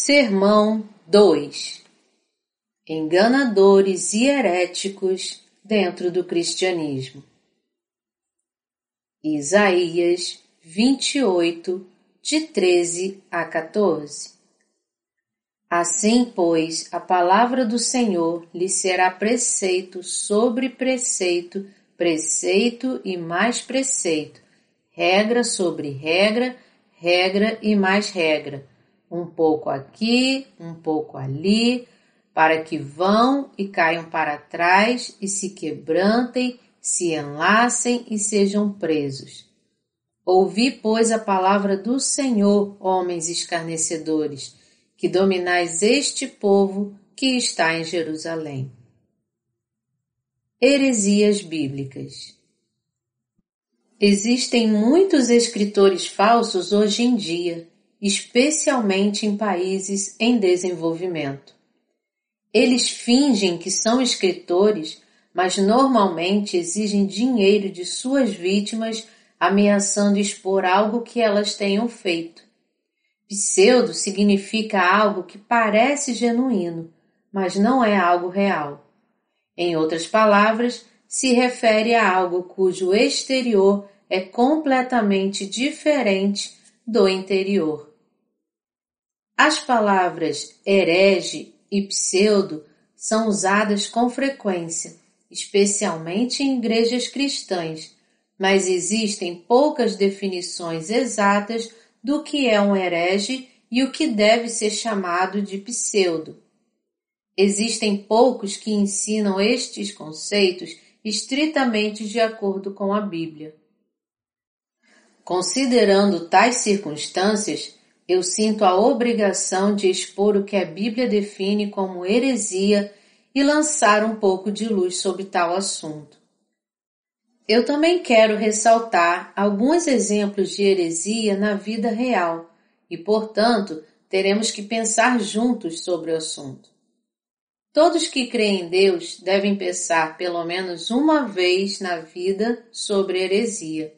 Sermão 2 Enganadores e heréticos dentro do cristianismo. Isaías 28, de 13 a 14 Assim, pois, a palavra do Senhor lhe será preceito sobre preceito, preceito e mais preceito, regra sobre regra, regra e mais regra um pouco aqui, um pouco ali, para que vão e caiam para trás e se quebrantem, se enlacem e sejam presos. Ouvi, pois, a palavra do Senhor, homens escarnecedores, que dominais este povo que está em Jerusalém. Heresias bíblicas Existem muitos escritores falsos hoje em dia especialmente em países em desenvolvimento. Eles fingem que são escritores, mas normalmente exigem dinheiro de suas vítimas, ameaçando expor algo que elas tenham feito. Pseudo significa algo que parece genuíno, mas não é algo real. Em outras palavras, se refere a algo cujo exterior é completamente diferente do interior. As palavras herege e pseudo são usadas com frequência, especialmente em igrejas cristãs, mas existem poucas definições exatas do que é um herege e o que deve ser chamado de pseudo. Existem poucos que ensinam estes conceitos estritamente de acordo com a Bíblia. Considerando tais circunstâncias, eu sinto a obrigação de expor o que a Bíblia define como heresia e lançar um pouco de luz sobre tal assunto. Eu também quero ressaltar alguns exemplos de heresia na vida real e, portanto, teremos que pensar juntos sobre o assunto. Todos que creem em Deus devem pensar pelo menos uma vez na vida sobre heresia.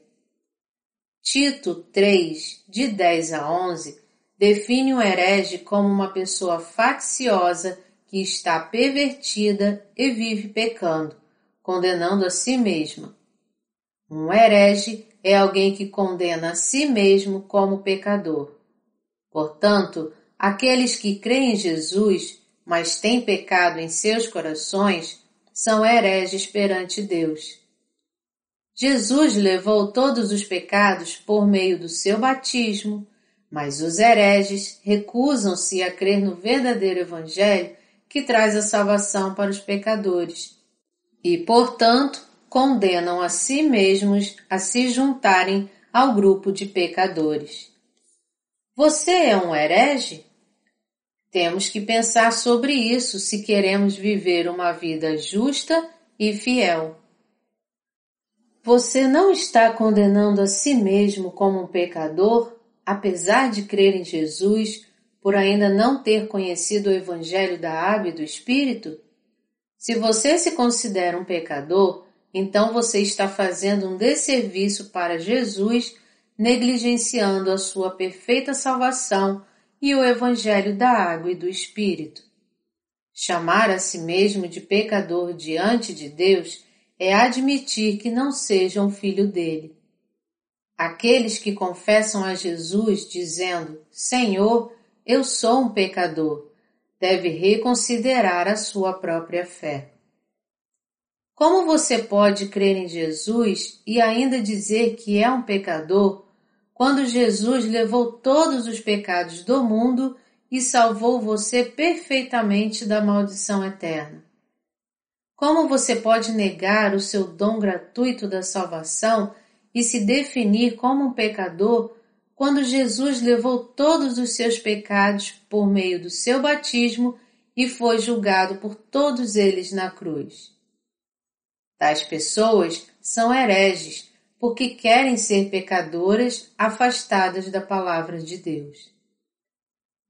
Tito 3, de 10 a 11, define o herege como uma pessoa facciosa que está pervertida e vive pecando, condenando a si mesma. Um herege é alguém que condena a si mesmo como pecador. Portanto, aqueles que creem em Jesus, mas têm pecado em seus corações, são hereges perante Deus. Jesus levou todos os pecados por meio do seu batismo, mas os hereges recusam-se a crer no verdadeiro Evangelho que traz a salvação para os pecadores e, portanto, condenam a si mesmos a se juntarem ao grupo de pecadores. Você é um herege? Temos que pensar sobre isso se queremos viver uma vida justa e fiel. Você não está condenando a si mesmo como um pecador apesar de crer em Jesus, por ainda não ter conhecido o Evangelho da Água e do Espírito? Se você se considera um pecador, então você está fazendo um desserviço para Jesus, negligenciando a sua perfeita salvação e o Evangelho da Água e do Espírito. Chamar a si mesmo de pecador diante de Deus é admitir que não seja um filho dele. Aqueles que confessam a Jesus dizendo: Senhor, eu sou um pecador, deve reconsiderar a sua própria fé. Como você pode crer em Jesus e ainda dizer que é um pecador quando Jesus levou todos os pecados do mundo e salvou você perfeitamente da maldição eterna? Como você pode negar o seu dom gratuito da salvação e se definir como um pecador quando Jesus levou todos os seus pecados por meio do seu batismo e foi julgado por todos eles na cruz. Tais pessoas são hereges porque querem ser pecadoras afastadas da palavra de Deus.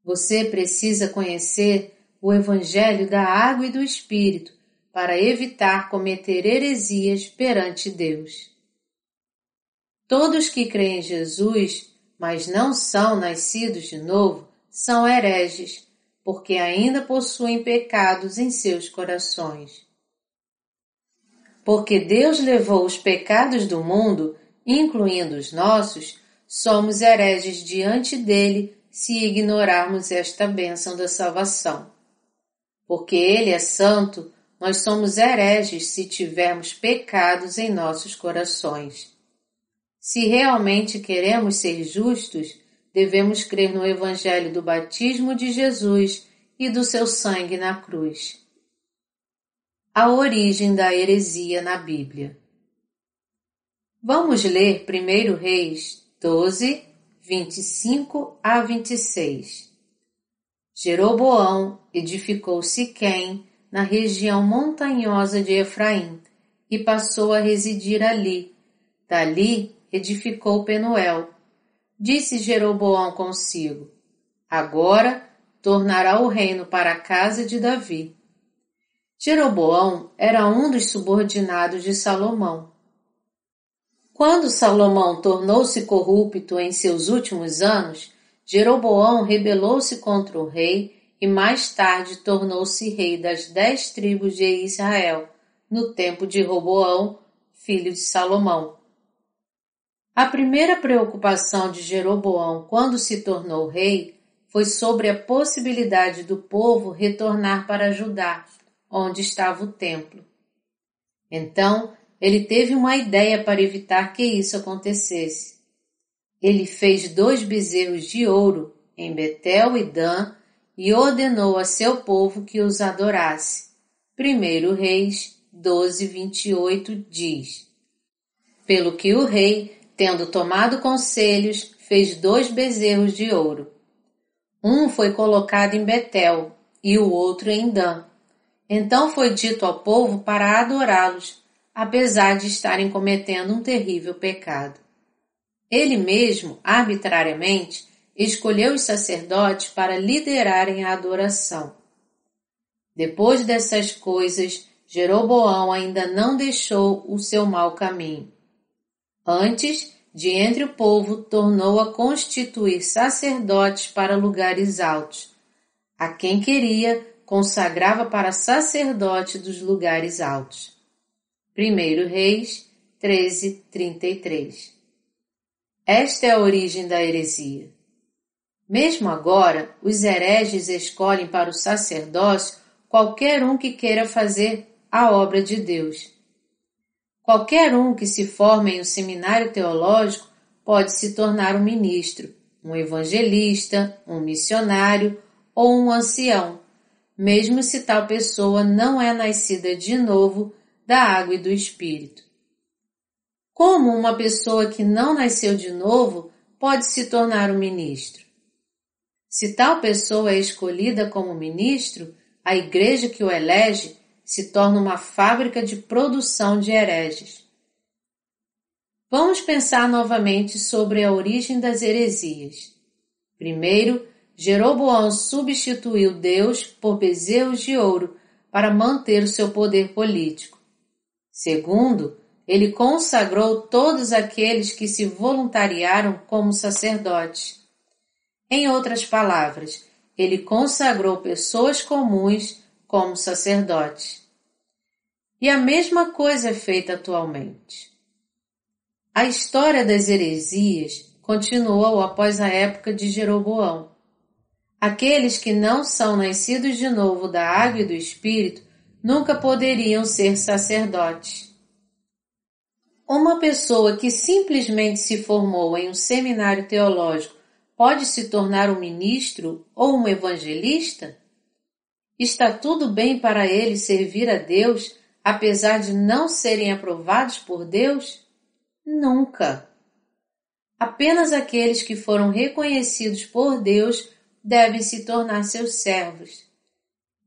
Você precisa conhecer o Evangelho da Água e do Espírito para evitar cometer heresias perante Deus. Todos que creem em Jesus, mas não são nascidos de novo, são hereges, porque ainda possuem pecados em seus corações. Porque Deus levou os pecados do mundo, incluindo os nossos, somos hereges diante dele se ignorarmos esta bênção da salvação. Porque ele é santo, nós somos hereges se tivermos pecados em nossos corações. Se realmente queremos ser justos, devemos crer no Evangelho do batismo de Jesus e do seu sangue na cruz. A origem da heresia na Bíblia. Vamos ler 1 Reis 12, 25 a 26. Jeroboão edificou Siquém na região montanhosa de Efraim e passou a residir ali. Dali edificou Penuel. Disse Jeroboão consigo: Agora tornará o reino para a casa de Davi. Jeroboão era um dos subordinados de Salomão. Quando Salomão tornou-se corrupto em seus últimos anos, Jeroboão rebelou-se contra o rei e mais tarde tornou-se rei das dez tribos de Israel, no tempo de Roboão, filho de Salomão. A primeira preocupação de Jeroboão quando se tornou rei foi sobre a possibilidade do povo retornar para Judá, onde estava o templo. Então, ele teve uma ideia para evitar que isso acontecesse. Ele fez dois bezerros de ouro em Betel e Dan e ordenou a seu povo que os adorasse. 1 Reis 12, 28 diz: Pelo que o rei, tendo tomado conselhos, fez dois bezerros de ouro. Um foi colocado em Betel e o outro em Dan. Então foi dito ao povo para adorá-los, apesar de estarem cometendo um terrível pecado. Ele mesmo, arbitrariamente, escolheu os sacerdotes para liderarem a adoração. Depois dessas coisas, Jeroboão ainda não deixou o seu mau caminho. Antes, de entre o povo, tornou a constituir sacerdotes para lugares altos. A quem queria, consagrava para sacerdote dos lugares altos. 1 Reis 13, 33 Esta é a origem da heresia. Mesmo agora, os hereges escolhem para o sacerdócio qualquer um que queira fazer a obra de Deus. Qualquer um que se forme em um seminário teológico pode se tornar um ministro, um evangelista, um missionário ou um ancião, mesmo se tal pessoa não é nascida de novo da água e do Espírito. Como uma pessoa que não nasceu de novo pode se tornar um ministro? Se tal pessoa é escolhida como ministro, a igreja que o elege se torna uma fábrica de produção de hereges. Vamos pensar novamente sobre a origem das heresias. Primeiro, Jeroboão substituiu Deus por bezerros de ouro para manter o seu poder político. Segundo, ele consagrou todos aqueles que se voluntariaram como sacerdotes. Em outras palavras, ele consagrou pessoas comuns como sacerdotes. E a mesma coisa é feita atualmente. A história das heresias continuou após a época de Jeroboão. Aqueles que não são nascidos de novo da água e do Espírito nunca poderiam ser sacerdotes. Uma pessoa que simplesmente se formou em um seminário teológico pode se tornar um ministro ou um evangelista? Está tudo bem para ele servir a Deus, apesar de não serem aprovados por Deus? Nunca. Apenas aqueles que foram reconhecidos por Deus devem se tornar seus servos.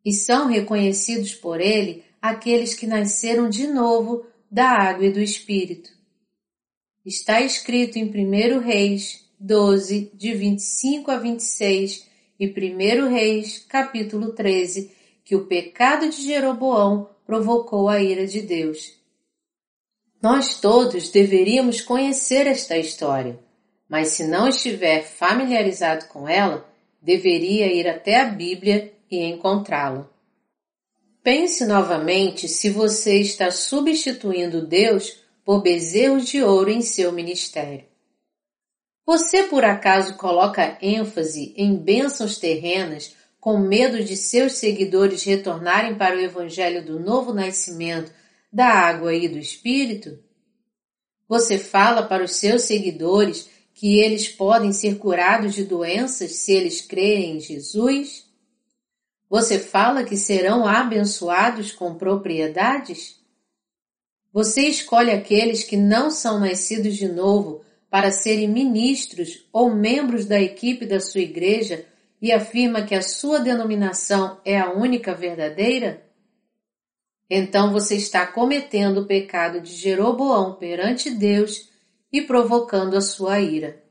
E são reconhecidos por ele aqueles que nasceram de novo da água e do Espírito. Está escrito em 1 Reis 12, de 25 a 26 e 1 Reis, capítulo 13, que o pecado de Jeroboão provocou a ira de Deus. Nós todos deveríamos conhecer esta história, mas se não estiver familiarizado com ela, deveria ir até a Bíblia e encontrá-lo. Pense novamente se você está substituindo Deus por bezerros de ouro em seu ministério. Você por acaso coloca ênfase em bênçãos terrenas com medo de seus seguidores retornarem para o Evangelho do novo nascimento, da água e do Espírito? Você fala para os seus seguidores que eles podem ser curados de doenças se eles crerem em Jesus? Você fala que serão abençoados com propriedades? Você escolhe aqueles que não são nascidos de novo para serem ministros ou membros da equipe da sua igreja e afirma que a sua denominação é a única verdadeira? Então você está cometendo o pecado de Jeroboão perante Deus e provocando a sua ira.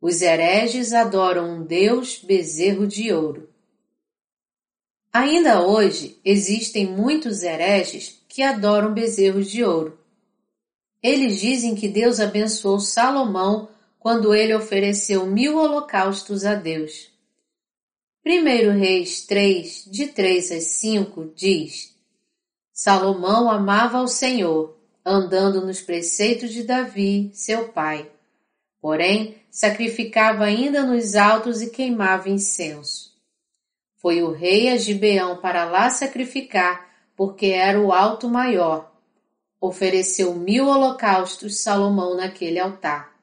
Os hereges adoram um Deus bezerro de ouro. Ainda hoje existem muitos hereges que adoram bezerros de ouro. Eles dizem que Deus abençoou Salomão quando ele ofereceu mil holocaustos a Deus. 1 Reis 3, de 3 a 5, diz: Salomão amava ao Senhor, andando nos preceitos de Davi, seu pai. Porém, sacrificava ainda nos altos e queimava incenso. Foi o rei a Gibeão para lá sacrificar, porque era o alto maior. Ofereceu mil holocaustos Salomão naquele altar.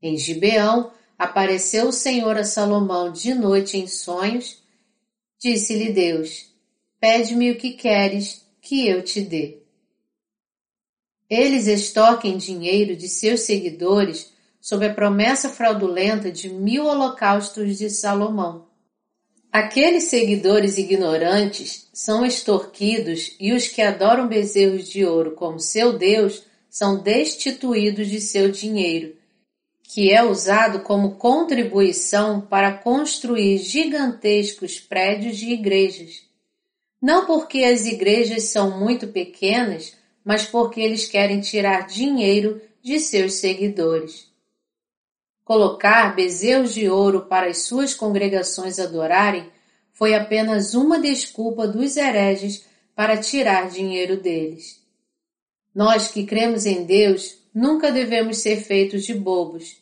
Em Gibeão apareceu o Senhor a Salomão de noite em sonhos. Disse-lhe Deus: Pede-me o que queres que eu te dê. Eles extorquem dinheiro de seus seguidores sob a promessa fraudulenta de mil holocaustos de Salomão. Aqueles seguidores ignorantes são extorquidos e os que adoram bezerros de ouro como seu Deus são destituídos de seu dinheiro que é usado como contribuição para construir gigantescos prédios de igrejas. Não porque as igrejas são muito pequenas, mas porque eles querem tirar dinheiro de seus seguidores. Colocar bezerros de ouro para as suas congregações adorarem foi apenas uma desculpa dos hereges para tirar dinheiro deles. Nós que cremos em Deus nunca devemos ser feitos de bobos.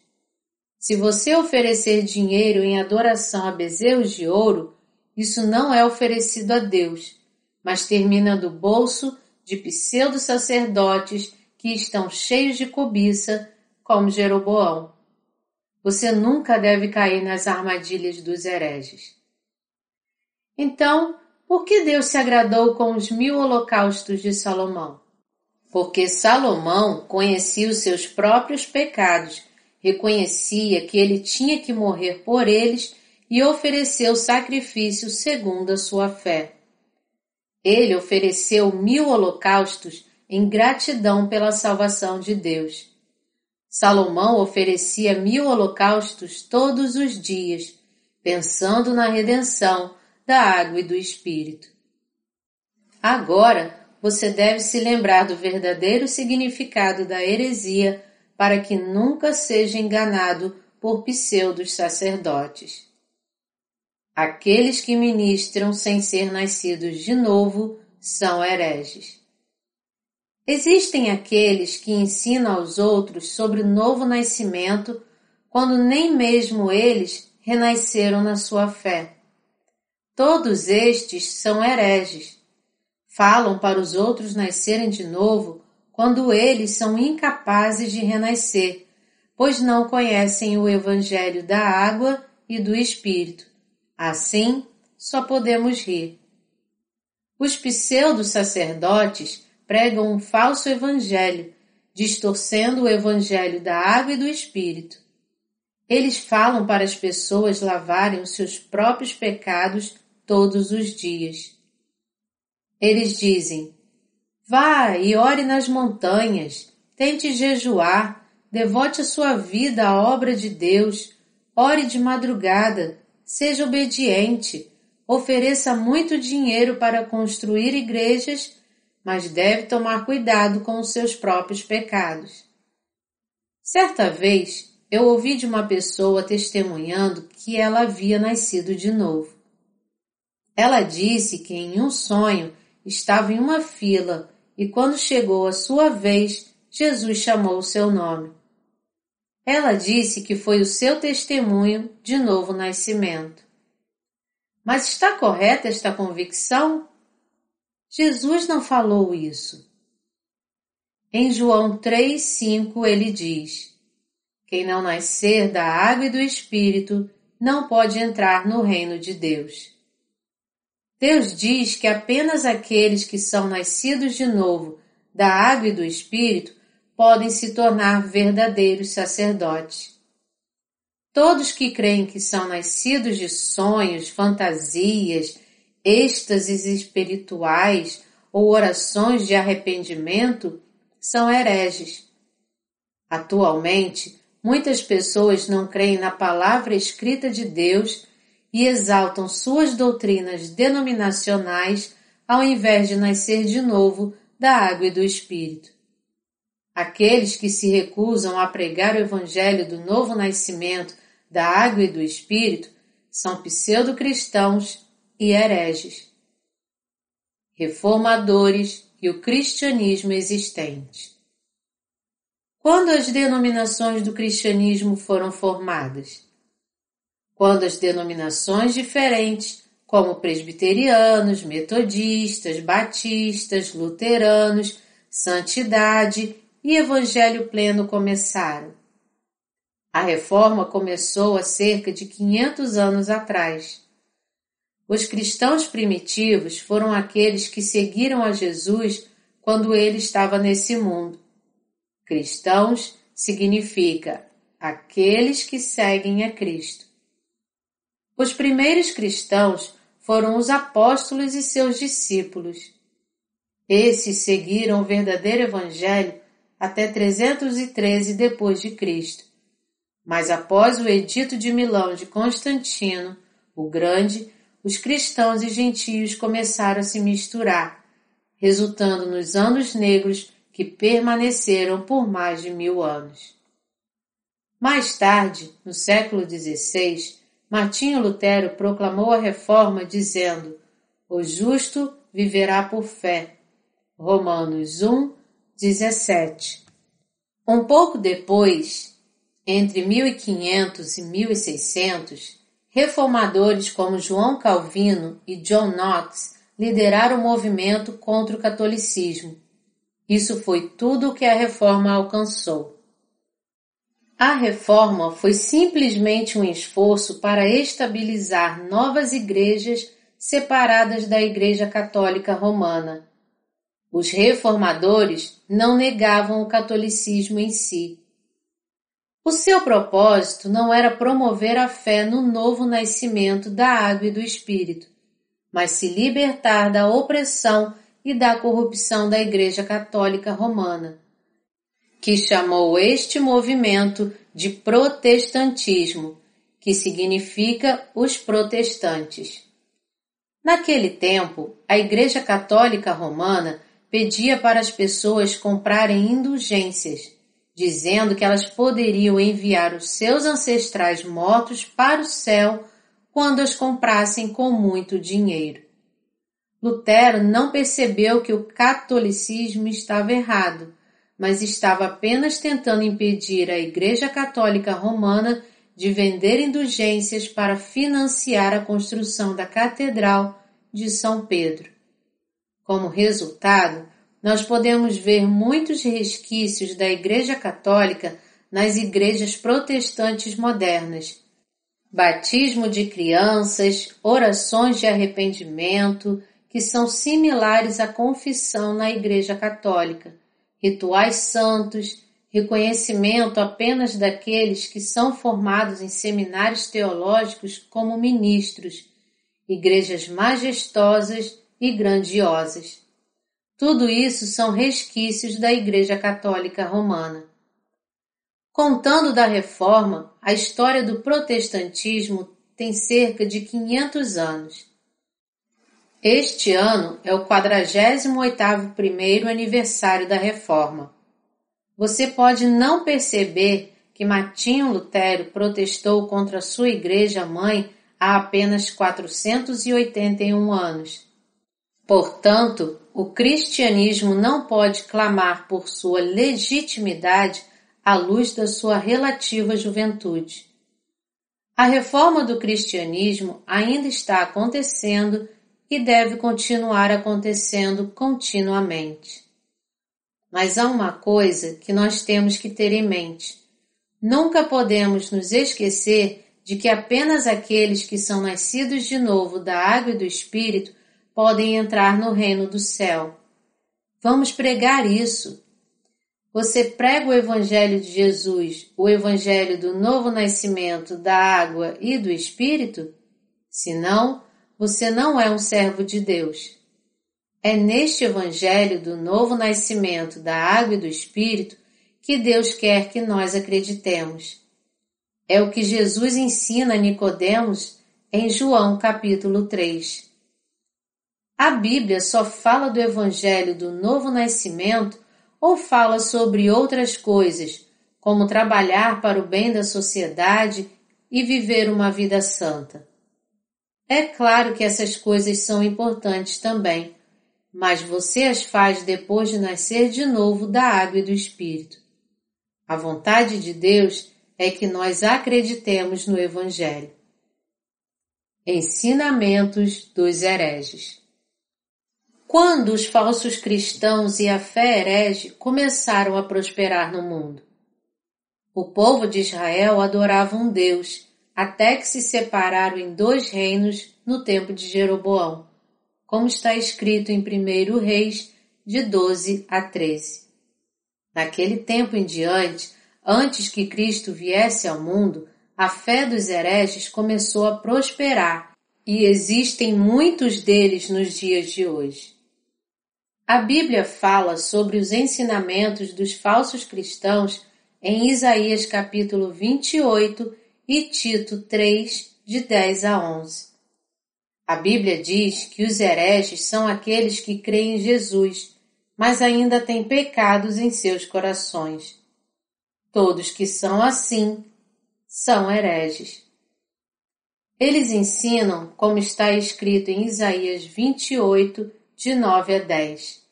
Se você oferecer dinheiro em adoração a bezerros de ouro, isso não é oferecido a Deus, mas termina do bolso de pseudo-sacerdotes que estão cheios de cobiça, como Jeroboão. Você nunca deve cair nas armadilhas dos hereges. Então, por que Deus se agradou com os mil holocaustos de Salomão? porque Salomão conhecia os seus próprios pecados, reconhecia que ele tinha que morrer por eles e ofereceu sacrifício segundo a sua fé. Ele ofereceu mil holocaustos em gratidão pela salvação de Deus. Salomão oferecia mil holocaustos todos os dias, pensando na redenção da água e do Espírito. Agora, você deve se lembrar do verdadeiro significado da heresia para que nunca seja enganado por pseudos sacerdotes. Aqueles que ministram sem ser nascidos de novo são hereges. Existem aqueles que ensinam aos outros sobre o novo nascimento quando nem mesmo eles renasceram na sua fé. Todos estes são hereges falam para os outros nascerem de novo quando eles são incapazes de renascer, pois não conhecem o Evangelho da água e do Espírito. Assim, só podemos rir. Os pseudo-sacerdotes pregam um falso evangelho, distorcendo o evangelho da água e do Espírito. Eles falam para as pessoas lavarem os seus próprios pecados todos os dias. Eles dizem: Vá e ore nas montanhas, tente jejuar, devote a sua vida à obra de Deus, ore de madrugada, seja obediente, ofereça muito dinheiro para construir igrejas, mas deve tomar cuidado com os seus próprios pecados. Certa vez, eu ouvi de uma pessoa testemunhando que ela havia nascido de novo. Ela disse que em um sonho estava em uma fila e quando chegou a sua vez, Jesus chamou o seu nome. Ela disse que foi o seu testemunho de novo nascimento. Mas está correta esta convicção? Jesus não falou isso. Em João 3,5 ele diz: Quem não nascer da água e do Espírito não pode entrar no reino de Deus. Deus diz que apenas aqueles que são nascidos de novo da água e do Espírito podem se tornar verdadeiros sacerdotes. Todos que creem que são nascidos de sonhos, fantasias, êxtases espirituais ou orações de arrependimento são hereges. Atualmente, muitas pessoas não creem na palavra escrita de Deus e exaltam suas doutrinas denominacionais ao invés de nascer de novo da água e do Espírito. Aqueles que se recusam a pregar o Evangelho do novo nascimento da água e do espírito são pseudo-cristãos e hereges, reformadores e o cristianismo existente. Quando as denominações do cristianismo foram formadas? Quando as denominações diferentes, como presbiterianos, metodistas, batistas, luteranos, santidade e evangelho pleno começaram a reforma começou há cerca de 500 anos atrás. Os cristãos primitivos foram aqueles que seguiram a Jesus quando ele estava nesse mundo. Cristãos significa aqueles que seguem a Cristo. Os primeiros cristãos foram os apóstolos e seus discípulos. Esses seguiram o verdadeiro evangelho até 313 depois de Cristo mas após o Edito de Milão de Constantino, o Grande, os cristãos e gentios começaram a se misturar, resultando nos anos negros que permaneceram por mais de mil anos. Mais tarde, no século XVI, Martinho Lutero proclamou a reforma dizendo: O justo viverá por fé. Romanos 1, 17. Um pouco depois, entre 1500 e 1600, reformadores como João Calvino e John Knox lideraram o movimento contra o catolicismo. Isso foi tudo o que a reforma alcançou. A reforma foi simplesmente um esforço para estabilizar novas igrejas separadas da Igreja Católica Romana. Os reformadores não negavam o catolicismo em si, o seu propósito não era promover a fé no novo nascimento da água e do Espírito, mas se libertar da opressão e da corrupção da Igreja Católica Romana, que chamou este movimento de protestantismo, que significa os protestantes. Naquele tempo, a Igreja Católica Romana pedia para as pessoas comprarem indulgências dizendo que elas poderiam enviar os seus ancestrais mortos para o céu quando as comprassem com muito dinheiro. Lutero não percebeu que o catolicismo estava errado, mas estava apenas tentando impedir a Igreja Católica Romana de vender indulgências para financiar a construção da Catedral de São Pedro. Como resultado, nós podemos ver muitos resquícios da Igreja Católica nas igrejas protestantes modernas. Batismo de crianças, orações de arrependimento, que são similares à confissão na Igreja Católica, rituais santos, reconhecimento apenas daqueles que são formados em seminários teológicos como ministros, igrejas majestosas e grandiosas. Tudo isso são resquícios da Igreja Católica Romana. Contando da Reforma, a história do protestantismo tem cerca de 500 anos. Este ano é o 48º primeiro aniversário da Reforma. Você pode não perceber que Martinho Lutero protestou contra sua igreja-mãe há apenas 481 anos. Portanto, o cristianismo não pode clamar por sua legitimidade à luz da sua relativa juventude. A reforma do cristianismo ainda está acontecendo e deve continuar acontecendo continuamente. Mas há uma coisa que nós temos que ter em mente. Nunca podemos nos esquecer de que apenas aqueles que são nascidos de novo da água e do Espírito podem entrar no reino do céu. Vamos pregar isso. Você prega o Evangelho de Jesus, o Evangelho do novo nascimento da água e do Espírito? Se não, você não é um servo de Deus. É neste Evangelho do novo nascimento da água e do Espírito que Deus quer que nós acreditemos. É o que Jesus ensina a Nicodemos em João capítulo 3. A Bíblia só fala do Evangelho do novo nascimento ou fala sobre outras coisas, como trabalhar para o bem da sociedade e viver uma vida santa. É claro que essas coisas são importantes também, mas você as faz depois de nascer de novo da água e do Espírito. A vontade de Deus é que nós acreditemos no Evangelho. Ensinamentos dos hereges Quando os falsos cristãos e a fé herege começaram a prosperar no mundo? O povo de Israel adorava um Deus, até que se separaram em dois reinos no tempo de Jeroboão, como está escrito em 1 Reis, de 12 a 13. Naquele tempo em diante, Antes que Cristo viesse ao mundo, a fé dos hereges começou a prosperar e existem muitos deles nos dias de hoje. A Bíblia fala sobre os ensinamentos dos falsos cristãos em Isaías capítulo 28 e Tito 3, de 10 a 11. A Bíblia diz que os hereges são aqueles que creem em Jesus, mas ainda têm pecados em seus corações. Todos que são assim são hereges. Eles ensinam, como está escrito em Isaías 28, de 9 a 10.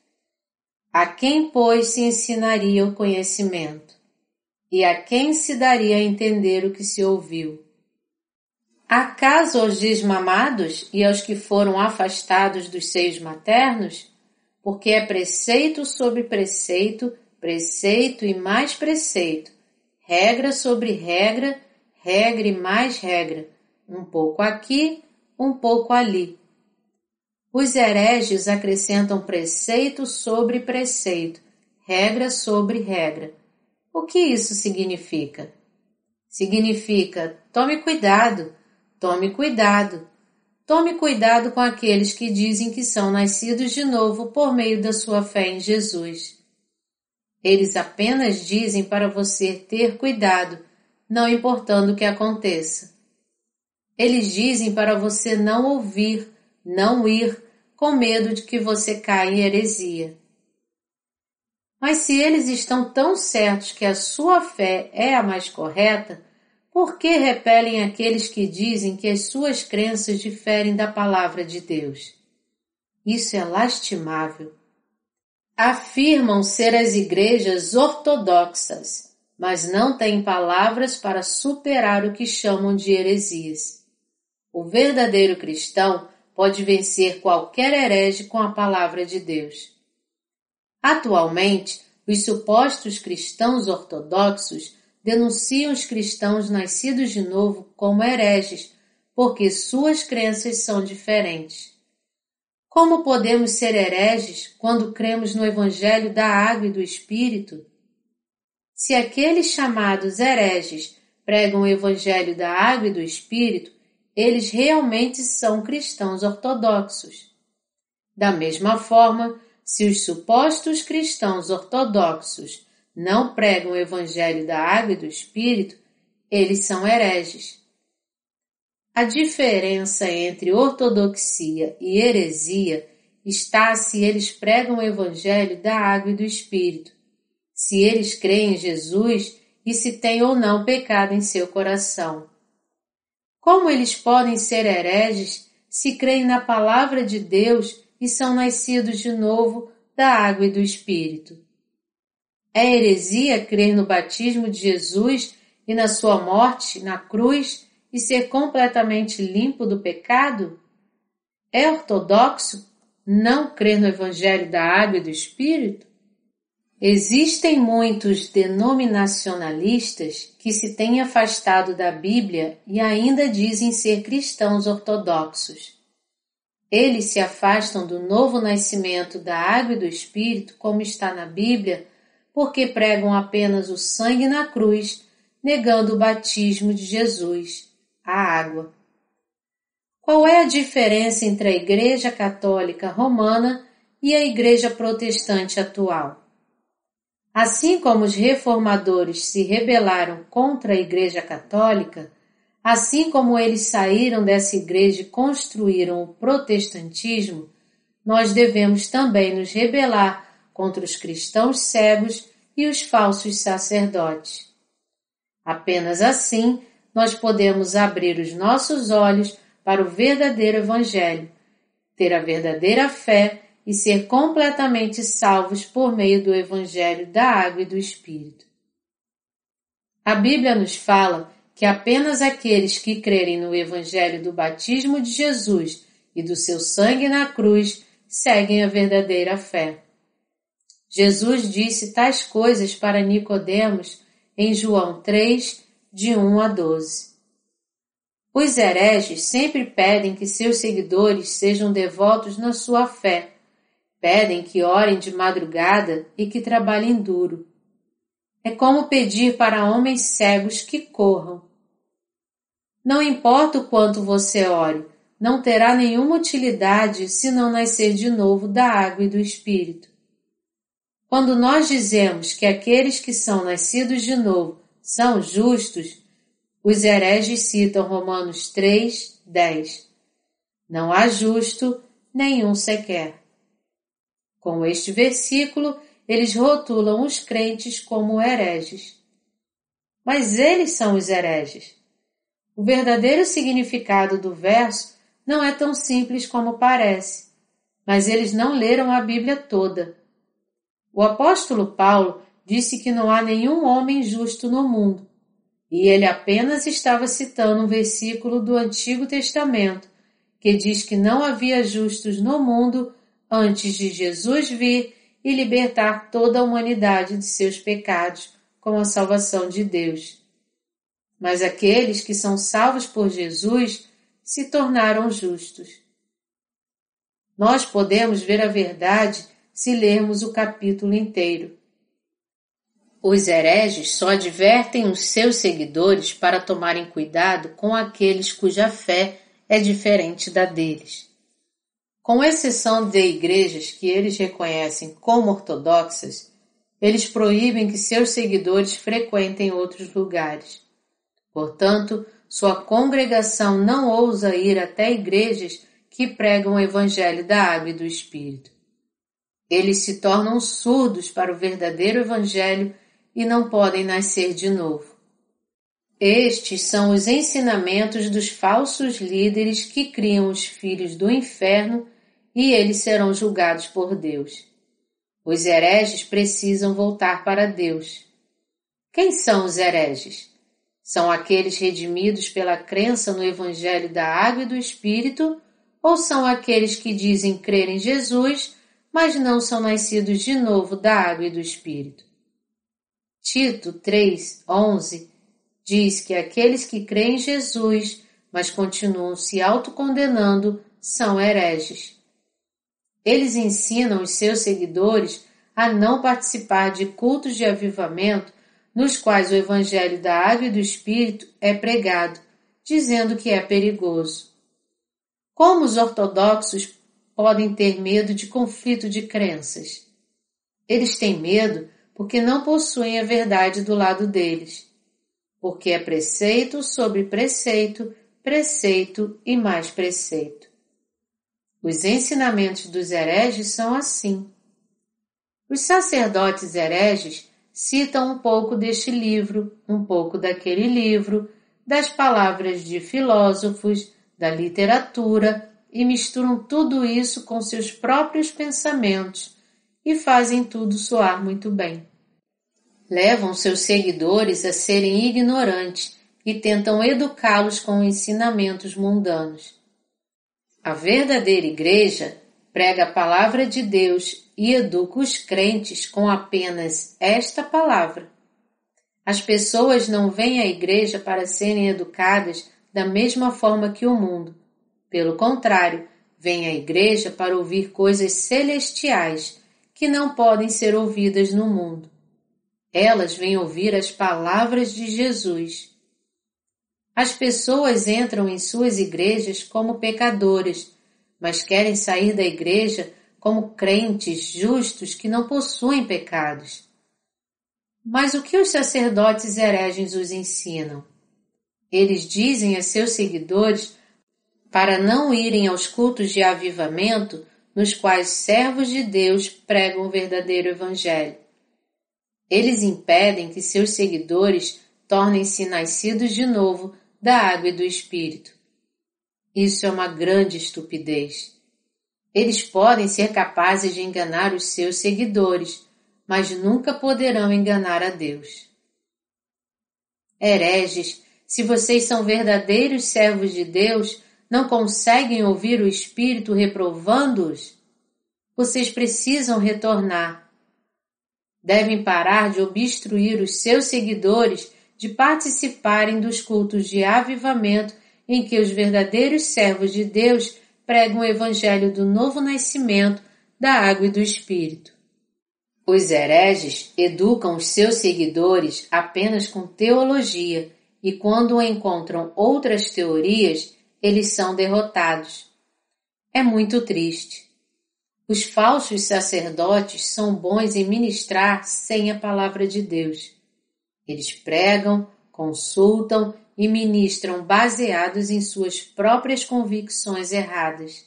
A quem, pois, se ensinaria o conhecimento? E a quem se daria a entender o que se ouviu? Acaso aos desmamados e aos que foram afastados dos seios maternos? Porque é preceito sobre preceito, preceito e mais preceito, regra sobre regra, regra e mais regra, um pouco aqui, um pouco ali. Os hereges acrescentam preceito sobre preceito, regra sobre regra. O que isso significa? Significa tome cuidado, tome cuidado. Tome cuidado com aqueles que dizem que são nascidos de novo por meio da sua fé em Jesus. Eles apenas dizem para você ter cuidado, não importando o que aconteça. Eles dizem para você não ouvir, não ir, com medo de que você caia em heresia. Mas se eles estão tão certos que a sua fé é a mais correta, por que repelem aqueles que dizem que as suas crenças diferem da palavra de Deus? Isso é lastimável afirmam ser as igrejas ortodoxas, mas não têm palavras para superar o que chamam de heresias. O verdadeiro cristão pode vencer qualquer herege com a palavra de Deus. Atualmente, os supostos cristãos ortodoxos denunciam os cristãos nascidos de novo como hereges, porque suas crenças são diferentes. Como podemos ser hereges quando cremos no Evangelho da Água e do Espírito? Se aqueles chamados hereges pregam o Evangelho da Água e do Espírito, eles realmente são cristãos ortodoxos. Da mesma forma, se os supostos cristãos ortodoxos não pregam o Evangelho da Água e do Espírito, eles são hereges. A diferença entre ortodoxia e heresia está se eles pregam o evangelho da água e do espírito. Se eles creem em Jesus e se tem ou não pecado em seu coração. Como eles podem ser hereges se creem na palavra de Deus e são nascidos de novo da água e do Espírito? É heresia crer no batismo de Jesus e na sua morte na cruz e ser completamente limpo do pecado? É ortodoxo não crer no Evangelho da água e do Espírito? Existem muitos denominacionalistas que se têm afastado da Bíblia e ainda dizem ser cristãos ortodoxos. Eles se afastam do novo nascimento da água e do Espírito, como está na Bíblia, porque pregam apenas o sangue na cruz, negando o batismo de Jesus, a água. Qual é a diferença entre a Igreja Católica Romana e a Igreja Protestante atual? Assim como os reformadores se rebelaram contra a Igreja Católica, assim como eles saíram dessa igreja e construíram o protestantismo, nós devemos também nos rebelar contra os cristãos cegos e os falsos sacerdotes. Apenas assim nós podemos abrir os nossos olhos para o verdadeiro Evangelho, ter a verdadeira fé e ser completamente salvos por meio do Evangelho da Água e do Espírito. A Bíblia nos fala que apenas aqueles que crerem no Evangelho do batismo de Jesus e do seu sangue na cruz seguem a verdadeira fé. Jesus disse tais coisas para Nicodemos em João 3, de 1 a 12. Os hereges sempre pedem que seus seguidores sejam devotos na sua fé. Pedem que orem de madrugada e que trabalhem duro. É como pedir para homens cegos que corram. Não importa o quanto você ore, não terá nenhuma utilidade se não nascer de novo da água e do Espírito. Quando nós dizemos que aqueles que são nascidos de novo são justos, os hereges citam Romanos 3, 10. Não há justo nenhum sequer. Com este versículo, eles rotulam os crentes como hereges. Mas eles são os hereges. O verdadeiro significado do verso não é tão simples como parece, mas eles não leram a Bíblia toda. O apóstolo Paulo disse que não há nenhum homem justo no mundo, e ele apenas estava citando um versículo do Antigo Testamento que diz que não havia justos no mundo antes de Jesus vir e libertar toda a humanidade de seus pecados com a salvação de Deus. Mas aqueles que são salvos por Jesus se tornaram justos. Nós podemos ver a verdade se lermos o capítulo inteiro. Os hereges só advertem os seus seguidores para tomarem cuidado com aqueles cuja fé é diferente da deles. Com exceção de igrejas que eles reconhecem como ortodoxas, eles proíbem que seus seguidores frequentem outros lugares. Portanto, sua congregação não ousa ir até igrejas que pregam o evangelho da água e do Espírito. Eles se tornam surdos para o verdadeiro evangelho e não podem nascer de novo. Estes são os ensinamentos dos falsos líderes que criam os filhos do inferno e eles serão julgados por Deus. Os hereges precisam voltar para Deus. Quem são os hereges? São aqueles redimidos pela crença no Evangelho da Água e do Espírito, ou são aqueles que dizem crer em Jesus, mas não são nascidos de novo da água e do Espírito? Tito 3, 11 diz que aqueles que creem em Jesus, mas continuam se autocondenando, são hereges. Eles ensinam os seus seguidores a não participar de cultos de avivamento nos quais o Evangelho da Água e do Espírito é pregado, dizendo que é perigoso. Como os ortodoxos podem ter medo de conflito de crenças? Eles têm medo porque não possuem a verdade do lado deles, porque é preceito sobre preceito, preceito e mais preceito. Os ensinamentos dos hereges são assim. Os sacerdotes hereges citam um pouco deste livro, um pouco daquele livro, das palavras de filósofos, da literatura e misturam tudo isso com seus próprios pensamentos e fazem tudo soar muito bem. Levam seus seguidores a serem ignorantes e tentam educá-los com ensinamentos mundanos. A verdadeira igreja prega a palavra de Deus e educa os crentes com apenas esta palavra. As pessoas não vêm à igreja para serem educadas da mesma forma que o mundo. Pelo contrário, vêm à igreja para ouvir coisas celestiais que não podem ser ouvidas no mundo. Elas vêm ouvir as palavras de Jesus. As pessoas entram em suas igrejas como pecadoras, mas querem sair da igreja como crentes justos que não possuem pecados. Mas o que os sacerdotes hereges os ensinam? Eles dizem a seus seguidores para não irem aos cultos de avivamento nos quais servos de Deus pregam o verdadeiro Evangelho. Eles impedem que seus seguidores tornem-se nascidos de novo da água e do Espírito. Isso é uma grande estupidez. Eles podem ser capazes de enganar os seus seguidores, mas nunca poderão enganar a Deus. Hereges, se vocês são verdadeiros servos de Deus, não conseguem ouvir o Espírito reprovando-os? Vocês precisam retornar. Devem parar de obstruir os seus seguidores de participarem dos cultos de avivamento em que os verdadeiros servos de Deus pregam o evangelho do novo nascimento, da água e do espírito. Os hereges educam os seus seguidores apenas com teologia e quando encontram outras teorias, eles são derrotados. É muito triste. Os falsos sacerdotes são bons em ministrar sem a palavra de Deus. Eles pregam, consultam e ministram baseados em suas próprias convicções erradas.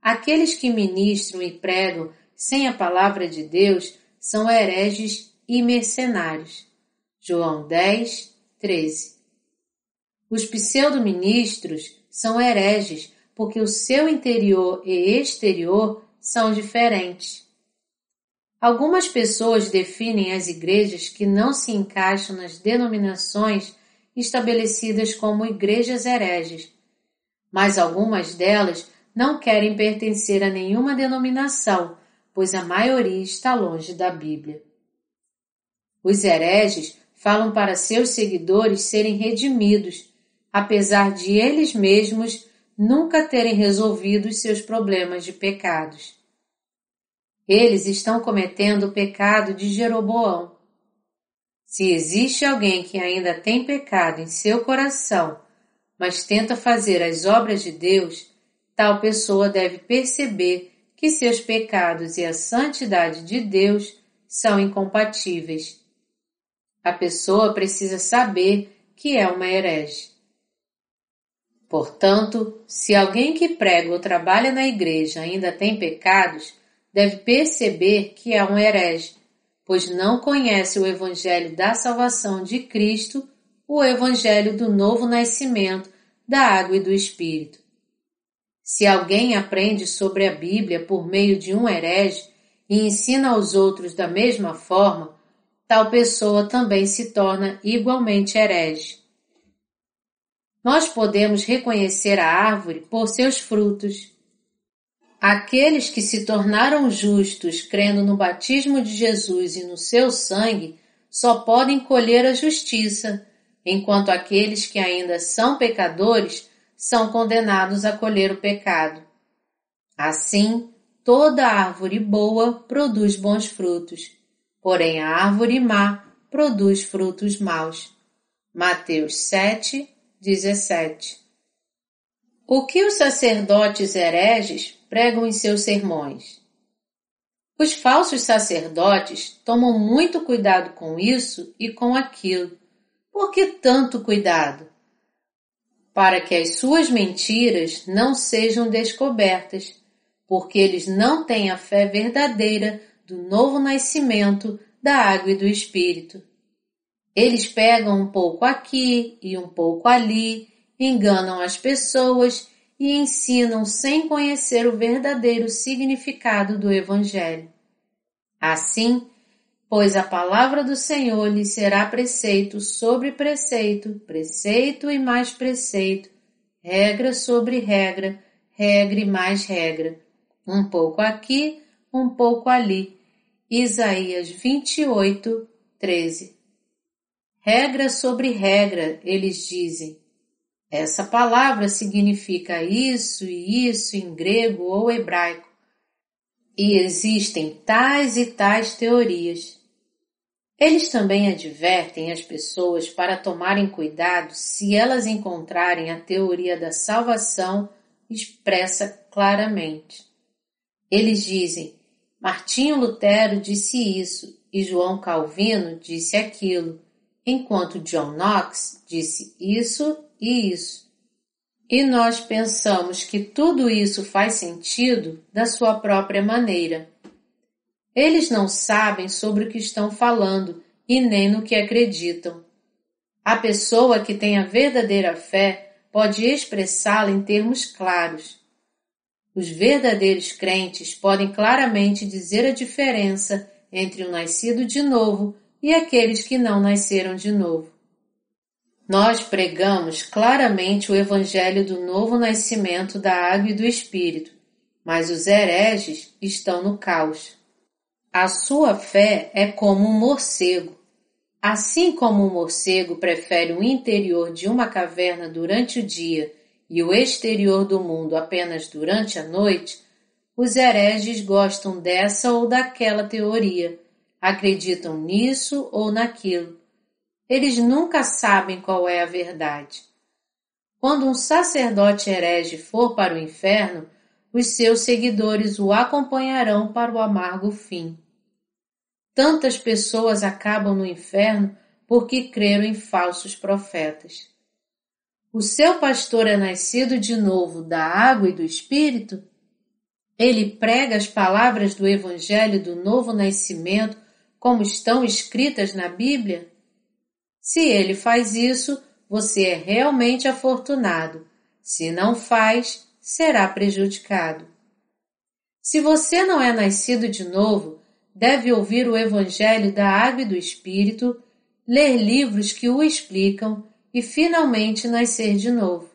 Aqueles que ministram e pregam sem a palavra de Deus são hereges e mercenários. João 10, 13. Os pseudo-ministros são hereges porque o seu interior e exterior são diferentes. Algumas pessoas definem as igrejas que não se encaixam nas denominações estabelecidas como igrejas hereges, mas algumas delas não querem pertencer a nenhuma denominação, pois a maioria está longe da Bíblia. Os hereges falam para seus seguidores serem redimidos, apesar de eles mesmos nunca terem resolvido seus problemas de pecados. Eles estão cometendo o pecado de Jeroboão, se existe alguém que ainda tem pecado em seu coração, mas tenta fazer as obras de Deus, tal pessoa deve perceber que seus pecados e a santidade de Deus são incompatíveis. A pessoa precisa saber que é uma herege. Portanto, se alguém que prega ou trabalha na igreja ainda tem pecados, deve perceber que é um herege pois não conhece o Evangelho da salvação de Cristo, o Evangelho do novo nascimento, da água e do Espírito. Se alguém aprende sobre a Bíblia por meio de um herege e ensina aos outros da mesma forma, tal pessoa também se torna igualmente herege. Nós podemos reconhecer a árvore por seus frutos. Aqueles que se tornaram justos crendo no batismo de Jesus e no seu sangue só podem colher a justiça, enquanto aqueles que ainda são pecadores são condenados a colher o pecado. Assim, toda árvore boa produz bons frutos, porém a árvore má produz frutos maus. Mateus 7, 17 O que os sacerdotes hereges pregam em seus sermões. Os falsos sacerdotes tomam muito cuidado com isso e com aquilo. Por que tanto cuidado? Para que as suas mentiras não sejam descobertas, porque eles não têm a fé verdadeira do novo nascimento, da água e do Espírito. Eles pegam um pouco aqui e um pouco ali, enganam as pessoas e ensinam sem conhecer o verdadeiro significado do Evangelho. Assim, pois a palavra do Senhor lhe será preceito sobre preceito, preceito e mais preceito, regra sobre regra, regra e mais regra, um pouco aqui, um pouco ali. Isaías 28, 13. Regra sobre regra, eles dizem. Essa palavra significa isso e isso em grego ou hebraico. E existem tais e tais teorias. Eles também advertem as pessoas para tomarem cuidado se elas encontrarem a teoria da salvação expressa claramente. Eles dizem: Martinho Lutero disse isso e João Calvino disse aquilo, enquanto John Knox disse isso isso. E nós pensamos que tudo isso faz sentido da sua própria maneira. Eles não sabem sobre o que estão falando e nem no que acreditam. A pessoa que tem a verdadeira fé pode expressá-la em termos claros. Os verdadeiros crentes podem claramente dizer a diferença entre o nascido de novo e aqueles que não nasceram de novo. Nós pregamos claramente o Evangelho do novo nascimento da água e do Espírito, mas os hereges estão no caos. A sua fé é como um morcego. Assim como o um morcego prefere o interior de uma caverna durante o dia e o exterior do mundo apenas durante a noite, os hereges gostam dessa ou daquela teoria, acreditam nisso ou naquilo. Eles nunca sabem qual é a verdade. Quando um sacerdote herege for para o inferno, os seus seguidores o acompanharão para o amargo fim. Tantas pessoas acabam no inferno porque creram em falsos profetas. O seu pastor é nascido de novo da água e do Espírito? Ele prega as palavras do Evangelho do novo nascimento como estão escritas na Bíblia? Se ele faz isso, você é realmente afortunado. Se não faz, será prejudicado. Se você não é nascido de novo, deve ouvir o Evangelho da Água e do Espírito, ler livros que o explicam e finalmente nascer de novo.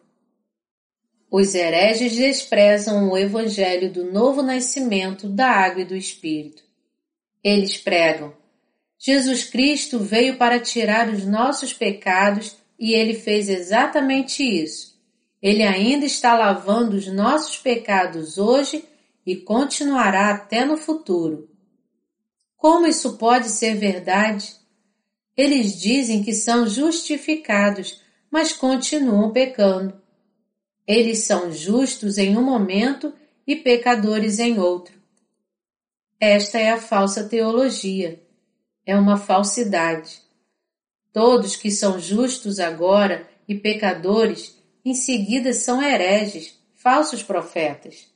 Os hereges desprezam o Evangelho do novo nascimento da água e do Espírito. Eles pregam: Jesus Cristo veio para tirar os nossos pecados e ele fez exatamente isso. Ele ainda está lavando os nossos pecados hoje e continuará até no futuro. Como isso pode ser verdade? Eles dizem que são justificados, mas continuam pecando. Eles são justos em um momento e pecadores em outro. Esta é a falsa teologia. É uma falsidade. Todos que são justos agora e pecadores, em seguida são hereges, falsos profetas.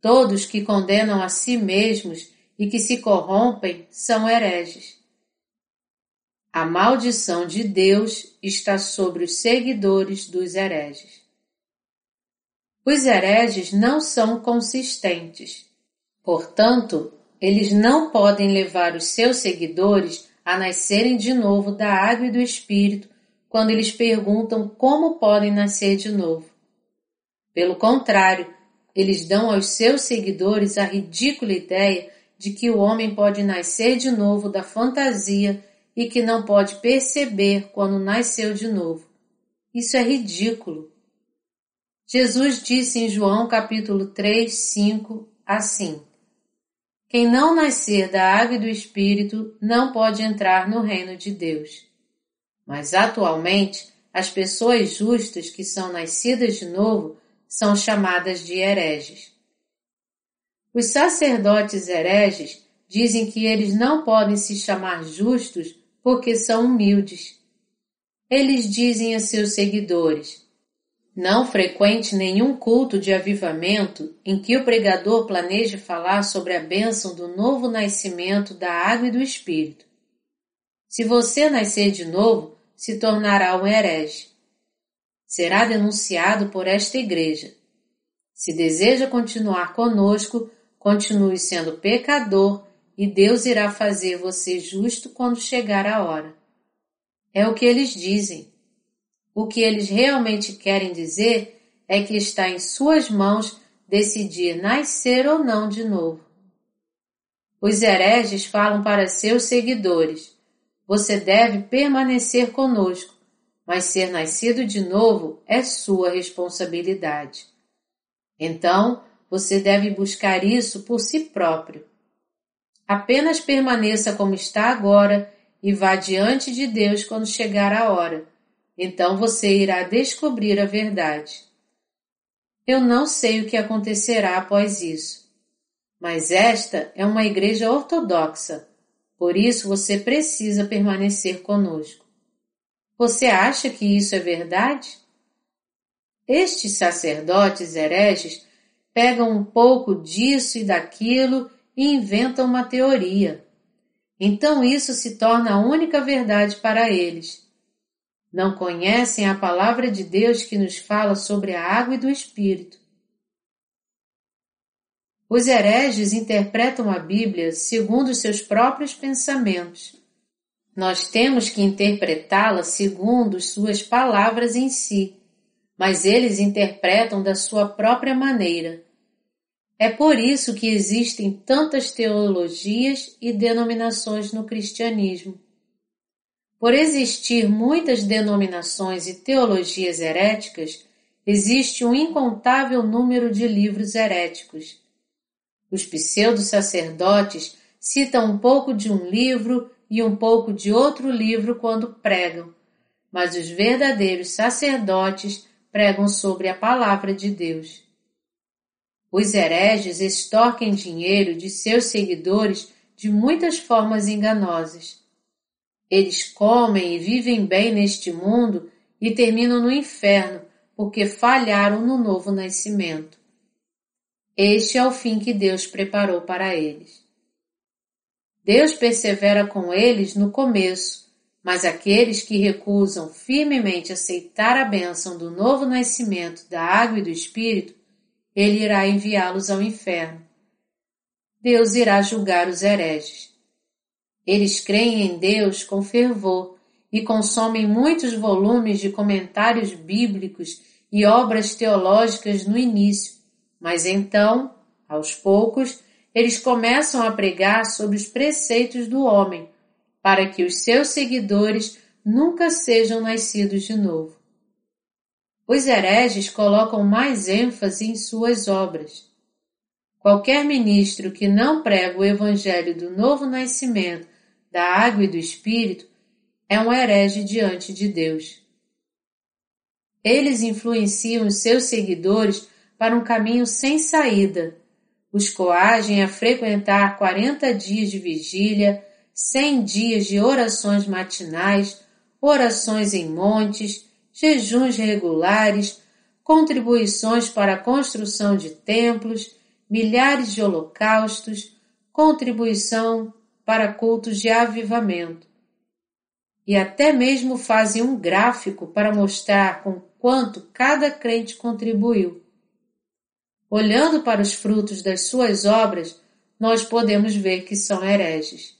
Todos que condenam a si mesmos e que se corrompem são hereges. A maldição de Deus está sobre os seguidores dos hereges. Os hereges não são consistentes. Portanto, eles não podem levar os seus seguidores a nascerem de novo da água e do Espírito quando eles perguntam como podem nascer de novo. Pelo contrário, eles dão aos seus seguidores a ridícula ideia de que o homem pode nascer de novo da fantasia e que não pode perceber quando nasceu de novo. Isso é ridículo. Jesus disse em João capítulo 3, 5, assim: Quem não nascer da água e do Espírito não pode entrar no reino de Deus. Mas atualmente, as pessoas justas que são nascidas de novo são chamadas de hereges. Os sacerdotes hereges dizem que eles não podem se chamar justos porque são humildes. Eles dizem a seus seguidores: Não frequente nenhum culto de avivamento em que o pregador planeje falar sobre a bênção do novo nascimento da água e do Espírito. Se você nascer de novo, se tornará um herege. Será denunciado por esta igreja. Se deseja continuar conosco, continue sendo pecador e Deus irá fazer você justo quando chegar a hora. É o que eles dizem. O que eles realmente querem dizer é que está em suas mãos decidir nascer ou não de novo. Os hereges falam para seus seguidores: você deve permanecer conosco, mas ser nascido de novo é sua responsabilidade. Então, você deve buscar isso por si próprio. Apenas permaneça como está agora e vá diante de Deus quando chegar a hora. Então você irá descobrir a verdade. Eu não sei o que acontecerá após isso, mas esta é uma igreja ortodoxa, por isso você precisa permanecer conosco. Você acha que isso é verdade? Estes sacerdotes hereges pegam um pouco disso e daquilo e inventam uma teoria. Então isso se torna a única verdade para eles. Não conhecem a palavra de Deus que nos fala sobre a água e do Espírito. Os hereges interpretam a Bíblia segundo seus próprios pensamentos. Nós temos que interpretá-la segundo suas palavras em si mas eles interpretam da sua própria maneira. É por isso que existem tantas teologias e denominações no cristianismo. Por existir muitas denominações e teologias heréticas, existe um incontável número de livros heréticos. Os pseudo-sacerdotes citam um pouco de um livro e um pouco de outro livro quando pregam, mas os verdadeiros sacerdotes pregam sobre a palavra de Deus. Os hereges extorquem dinheiro de seus seguidores de muitas formas enganosas. Eles comem e vivem bem neste mundo e terminam no inferno porque falharam no novo nascimento. Este é o fim que Deus preparou para eles. Deus persevera com eles no começo mas aqueles que recusam firmemente aceitar a bênção do novo nascimento da água e do Espírito, ele irá enviá-los ao inferno. Deus irá julgar os hereges. Eles creem em Deus com fervor e consomem muitos volumes de comentários bíblicos e obras teológicas no início, mas então, aos poucos, eles começam a pregar sobre os preceitos do homem para que os seus seguidores nunca sejam nascidos de novo. Os hereges colocam mais ênfase em suas obras. Qualquer ministro que não prega o evangelho do novo nascimento, da água e do espírito, é um herege diante de Deus. Eles influenciam os seus seguidores para um caminho sem saída, os coagem a frequentar 40 dias de vigília, cem dias de orações matinais, orações em montes, jejuns regulares, contribuições para a construção de templos, milhares de holocaustos, contribuição para cultos de avivamento. E até mesmo fazem um gráfico para mostrar com quanto cada crente contribuiu. Olhando para os frutos das suas obras, nós podemos ver que são hereges.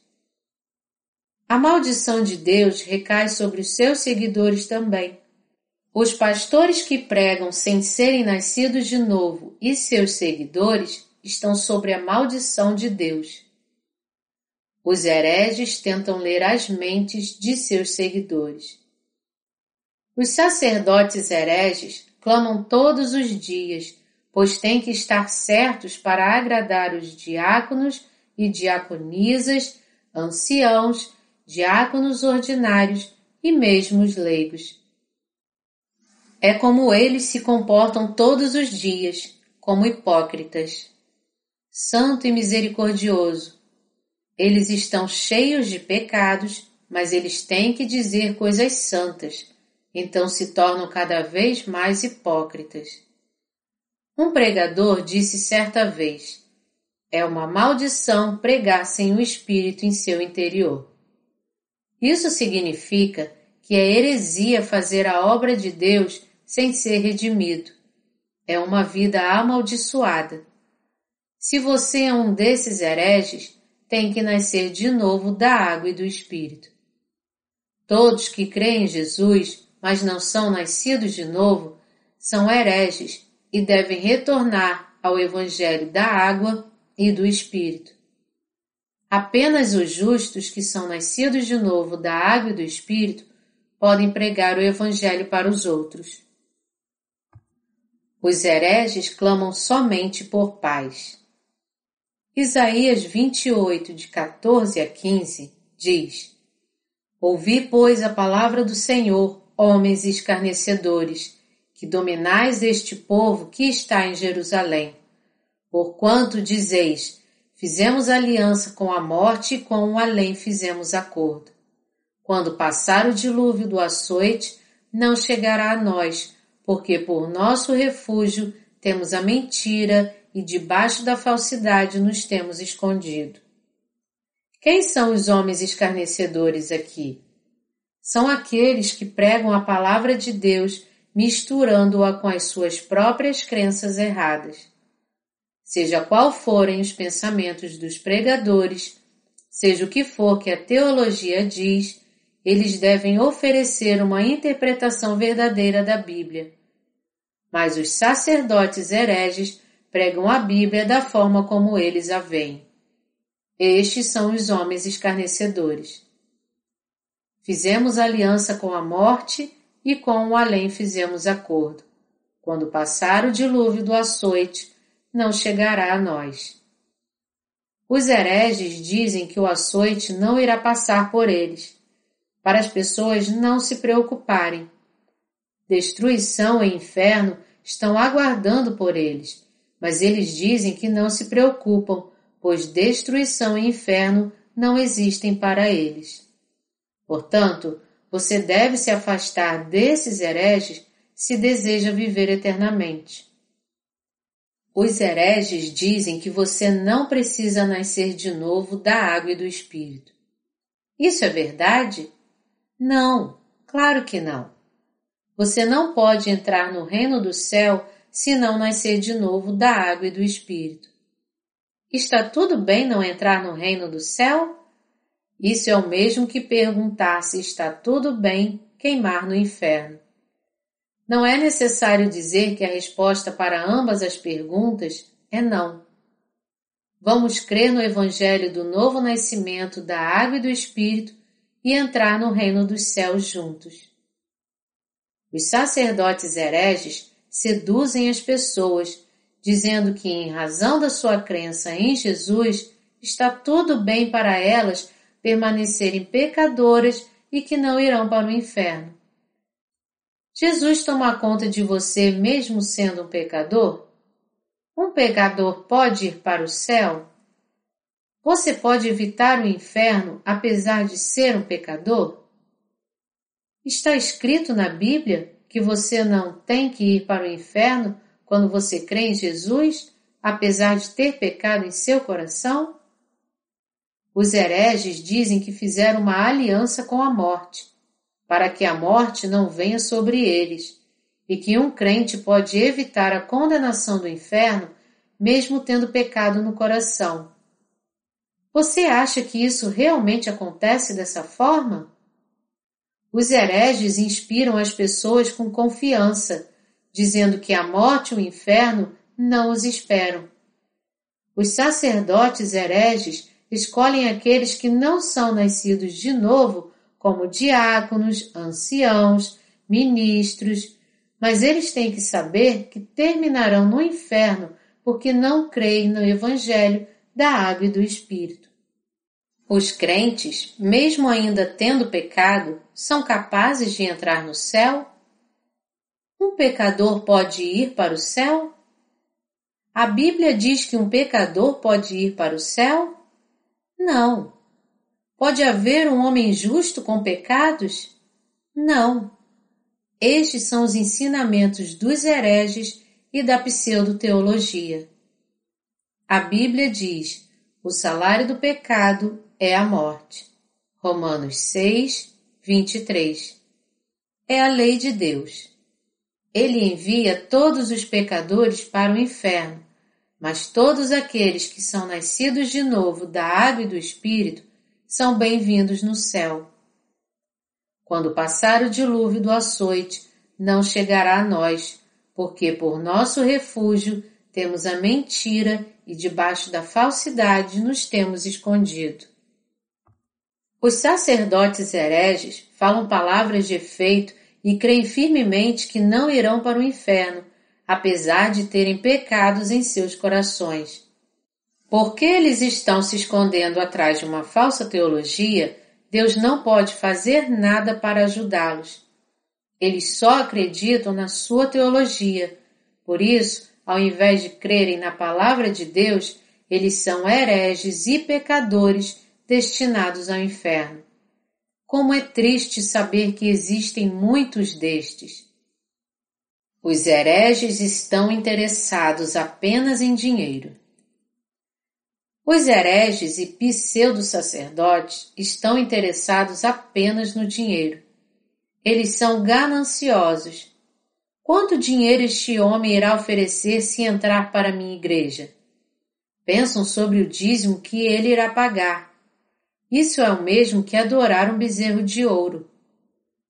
A maldição de Deus recai sobre os seus seguidores também. Os pastores que pregam sem serem nascidos de novo e seus seguidores estão sobre a maldição de Deus. Os hereges tentam ler as mentes de seus seguidores. Os sacerdotes hereges clamam todos os dias, pois têm que estar certos para agradar os diáconos e diaconisas, anciãos diáconos ordinários e mesmo os leigos. É como eles se comportam todos os dias, como hipócritas. Santo e misericordioso, eles estão cheios de pecados, mas eles têm que dizer coisas santas, então se tornam cada vez mais hipócritas. Um pregador disse certa vez: é uma maldição pregar sem o Espírito em seu interior. Isso significa que é heresia fazer a obra de Deus sem ser redimido. É uma vida amaldiçoada. Se você é um desses hereges, tem que nascer de novo da água e do Espírito. Todos que creem em Jesus, mas não são nascidos de novo, são hereges e devem retornar ao Evangelho da água e do Espírito. Apenas os justos que são nascidos de novo da água e do Espírito podem pregar o Evangelho para os outros. Os hereges clamam somente por paz. Isaías 28, de 14 a 15, diz: Ouvi, pois, a palavra do Senhor, homens escarnecedores, que dominais este povo que está em Jerusalém. Porquanto dizeis, fizemos aliança com a morte e com o além fizemos acordo. Quando passar o dilúvio do açoite, não chegará a nós, porque por nosso refúgio temos a mentira e debaixo da falsidade nos temos escondido. Quem são os homens escarnecedores aqui? São aqueles que pregam a palavra de Deus misturando-a com as suas próprias crenças erradas. Seja qual forem os pensamentos dos pregadores, seja o que for que a teologia diz, eles devem oferecer uma interpretação verdadeira da Bíblia. Mas os sacerdotes hereges pregam a Bíblia da forma como eles a veem. Estes são os homens escarnecedores. Fizemos aliança com a morte e com o além fizemos acordo. Quando passar o dilúvio do açoite, não chegará a nós. Os hereges dizem que o açoite não irá passar por eles, para as pessoas não se preocuparem. Destruição e inferno estão aguardando por eles, mas eles dizem que não se preocupam, pois destruição e inferno não existem para eles. Portanto, você deve se afastar desses hereges se deseja viver eternamente. Os hereges dizem que você não precisa nascer de novo da água e do Espírito. Isso é verdade? Não, claro que não. Você não pode entrar no reino do céu se não nascer de novo da água e do Espírito. Está tudo bem não entrar no reino do céu? Isso é o mesmo que perguntar se está tudo bem queimar no inferno. Não é necessário dizer que a resposta para ambas as perguntas é não. Vamos crer no Evangelho do novo nascimento da água e do Espírito e entrar no reino dos céus juntos. Os sacerdotes hereges seduzem as pessoas, dizendo que, em razão da sua crença em Jesus, está tudo bem para elas permanecerem pecadoras e que não irão para o inferno. Jesus toma conta de você mesmo sendo um pecador? Um pecador pode ir para o céu? Você pode evitar o inferno apesar de ser um pecador? Está escrito na Bíblia que você não tem que ir para o inferno quando você crê em Jesus, apesar de ter pecado em seu coração? Os hereges dizem que fizeram uma aliança com a morte, para que a morte não venha sobre eles, e que um crente pode evitar a condenação do inferno mesmo tendo pecado no coração você acha que isso realmente acontece dessa forma? Os hereges inspiram as pessoas com confiança, dizendo que a morte e o inferno não os esperam. Os sacerdotes hereges escolhem aqueles que não são nascidos de novo como diáconos, anciãos, ministros, mas eles têm que saber que terminarão no inferno porque não creem no Evangelho da água e do Espírito. Os crentes, mesmo ainda tendo pecado, são capazes de entrar no céu? Um pecador pode ir para o céu? A Bíblia diz que um pecador pode ir para o céu? Não. Pode haver um homem justo com pecados? Não. estes são os ensinamentos dos hereges e da pseudo-teologia. A Bíblia diz: o salário do pecado é a morte. Romanos 6, 23. É a lei de Deus. Ele envia todos os pecadores para o inferno, mas todos aqueles que são nascidos de novo da água e do Espírito são bem-vindos no céu. Quando passar o dilúvio do açoite, não chegará a nós, porque por nosso refúgio temos a mentira e debaixo da falsidade nos temos escondido. Os sacerdotes hereges falam palavras de efeito e creem firmemente que não irão para o inferno, apesar de terem pecados em seus corações. Porque eles estão se escondendo atrás de uma falsa teologia, Deus não pode fazer nada para ajudá-los. Eles só acreditam na sua teologia. Por isso, ao invés de crerem na palavra de Deus, eles são hereges e pecadores destinados ao inferno. Como é triste saber que existem muitos destes. Os hereges estão interessados apenas em dinheiro. Os hereges e pseudo-sacerdotes estão interessados apenas no dinheiro. Eles são gananciosos. Quanto dinheiro este homem irá oferecer se entrar para minha igreja? Pensam sobre o dízimo que ele irá pagar. Isso é o mesmo que adorar um bezerro de ouro.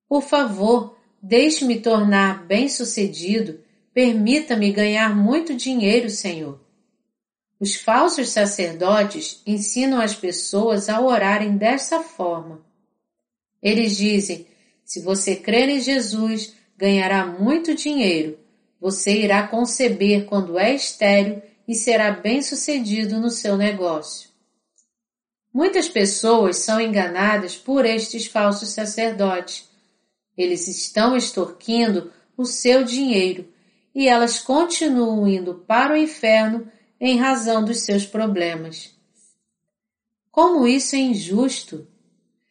Por favor, deixe-me tornar bem-sucedido, permita-me ganhar muito dinheiro, Senhor. Os falsos sacerdotes ensinam as pessoas a orarem dessa forma. Eles dizem: se você crer em Jesus, ganhará muito dinheiro. Você irá conceber quando é estéril e será bem-sucedido no seu negócio. Muitas pessoas são enganadas por estes falsos sacerdotes. Eles estão extorquindo o seu dinheiro e elas continuam indo para o inferno em razão dos seus problemas. Como isso é injusto!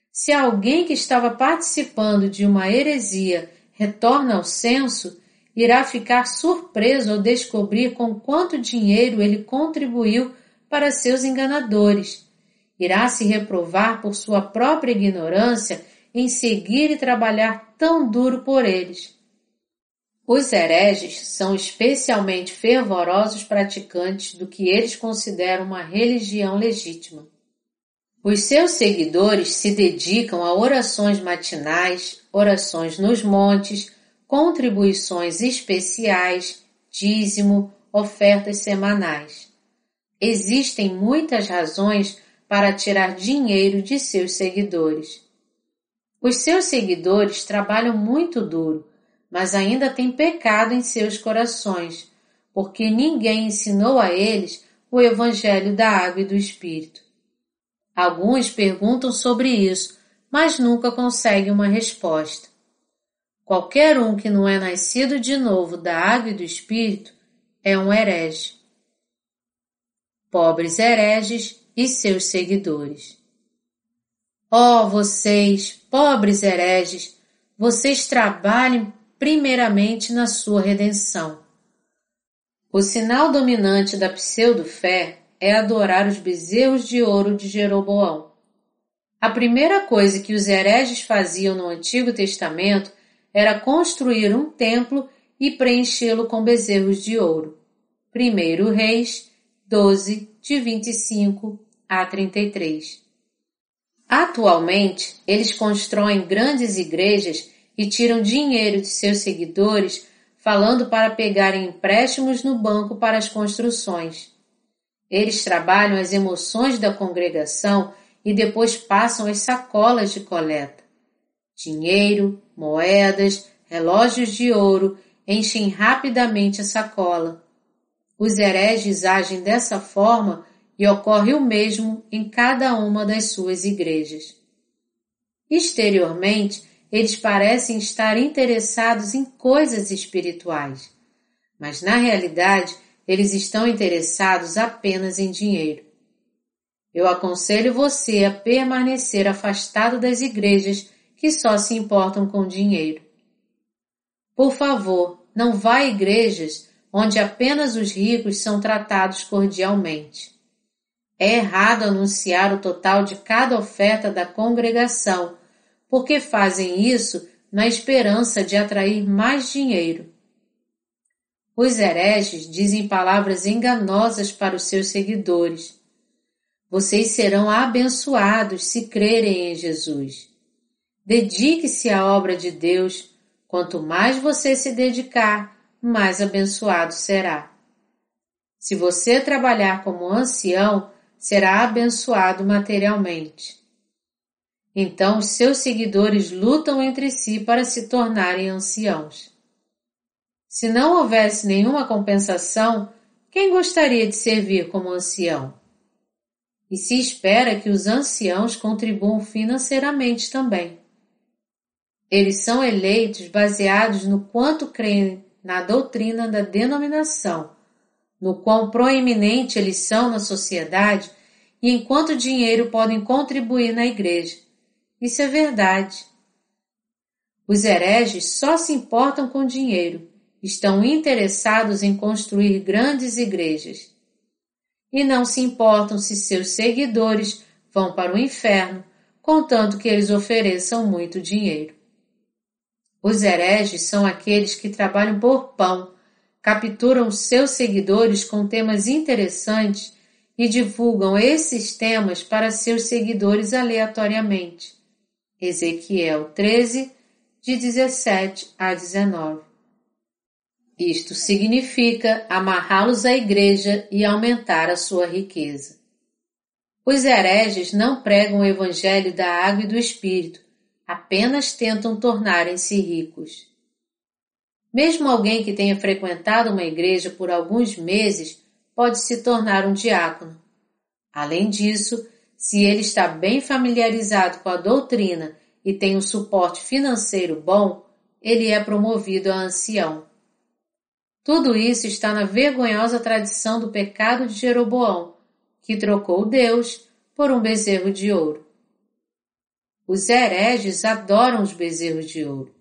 Se alguém que estava participando de uma heresia retorna ao censo, irá ficar surpreso ao descobrir com quanto dinheiro ele contribuiu para seus enganadores. Irá se reprovar por sua própria ignorância em seguir e trabalhar tão duro por eles. Os hereges são especialmente fervorosos praticantes do que eles consideram uma religião legítima. Os seus seguidores se dedicam a orações matinais, orações nos montes, contribuições especiais, dízimo, ofertas semanais. Existem muitas razões para tirar dinheiro de seus seguidores. Os seus seguidores trabalham muito duro, mas ainda têm pecado em seus corações, porque ninguém ensinou a eles o Evangelho da Água e do Espírito. Alguns perguntam sobre isso, mas nunca conseguem uma resposta. Qualquer um que não é nascido de novo da água e do Espírito é um herege. Pobres hereges e seus seguidores. Ó oh, vocês, pobres hereges, vocês trabalhem primeiramente na sua redenção. O sinal dominante da pseudo-fé é adorar os bezerros de ouro de Jeroboão. A primeira coisa que os hereges faziam no Antigo Testamento era construir um templo e preenchê-lo com bezerros de ouro. 1 Reis 12, de 25 a 33. Atualmente, eles constroem grandes igrejas e tiram dinheiro de seus seguidores falando para pegarem empréstimos no banco para as construções. Eles trabalham as emoções da congregação e depois passam as sacolas de coleta. Dinheiro, moedas, relógios de ouro enchem rapidamente a sacola. Os hereges agem dessa forma e ocorre o mesmo em cada uma das suas igrejas. Exteriormente, eles parecem estar interessados em coisas espirituais, mas na realidade eles estão interessados apenas em dinheiro. Eu aconselho você a permanecer afastado das igrejas que só se importam com dinheiro. Por favor, não vá a igrejas onde apenas os ricos são tratados cordialmente. É errado anunciar o total de cada oferta da congregação, porque fazem isso na esperança de atrair mais dinheiro. Os hereges dizem palavras enganosas para os seus seguidores. Vocês serão abençoados se crerem em Jesus. Dedique-se à obra de Deus. Quanto mais você se dedicar, mais abençoado será. Se você trabalhar como ancião, será abençoado materialmente. Então seus seguidores lutam entre si para se tornarem anciãos. Se não houvesse nenhuma compensação, quem gostaria de servir como ancião? E se espera que os anciãos contribuam financeiramente também. Eles são eleitos baseados no quanto creem na doutrina da denominação, no quão proeminente eles são na sociedade e em quanto dinheiro podem contribuir na igreja. Isso é verdade. Os hereges só se importam com dinheiro, estão interessados em construir grandes igrejas. E não se importam se seus seguidores vão para o inferno, contanto que eles ofereçam muito dinheiro. Os hereges são aqueles que trabalham por pão, capturam seus seguidores com temas interessantes e divulgam esses temas para seus seguidores aleatoriamente. Ezequiel 13, de 17 a 19. Isto significa amarrá-los à igreja e aumentar a sua riqueza. Os hereges não pregam o evangelho da água e do espírito, apenas tentam tornarem-se ricos. Mesmo alguém que tenha frequentado uma igreja por alguns meses pode se tornar um diácono. Além disso, se ele está bem familiarizado com a doutrina e tem um suporte financeiro bom, ele é promovido a ancião. Tudo isso está na vergonhosa tradição do pecado de Jeroboão, que trocou Deus por um bezerro de ouro. Os hereges adoram os bezerros de ouro.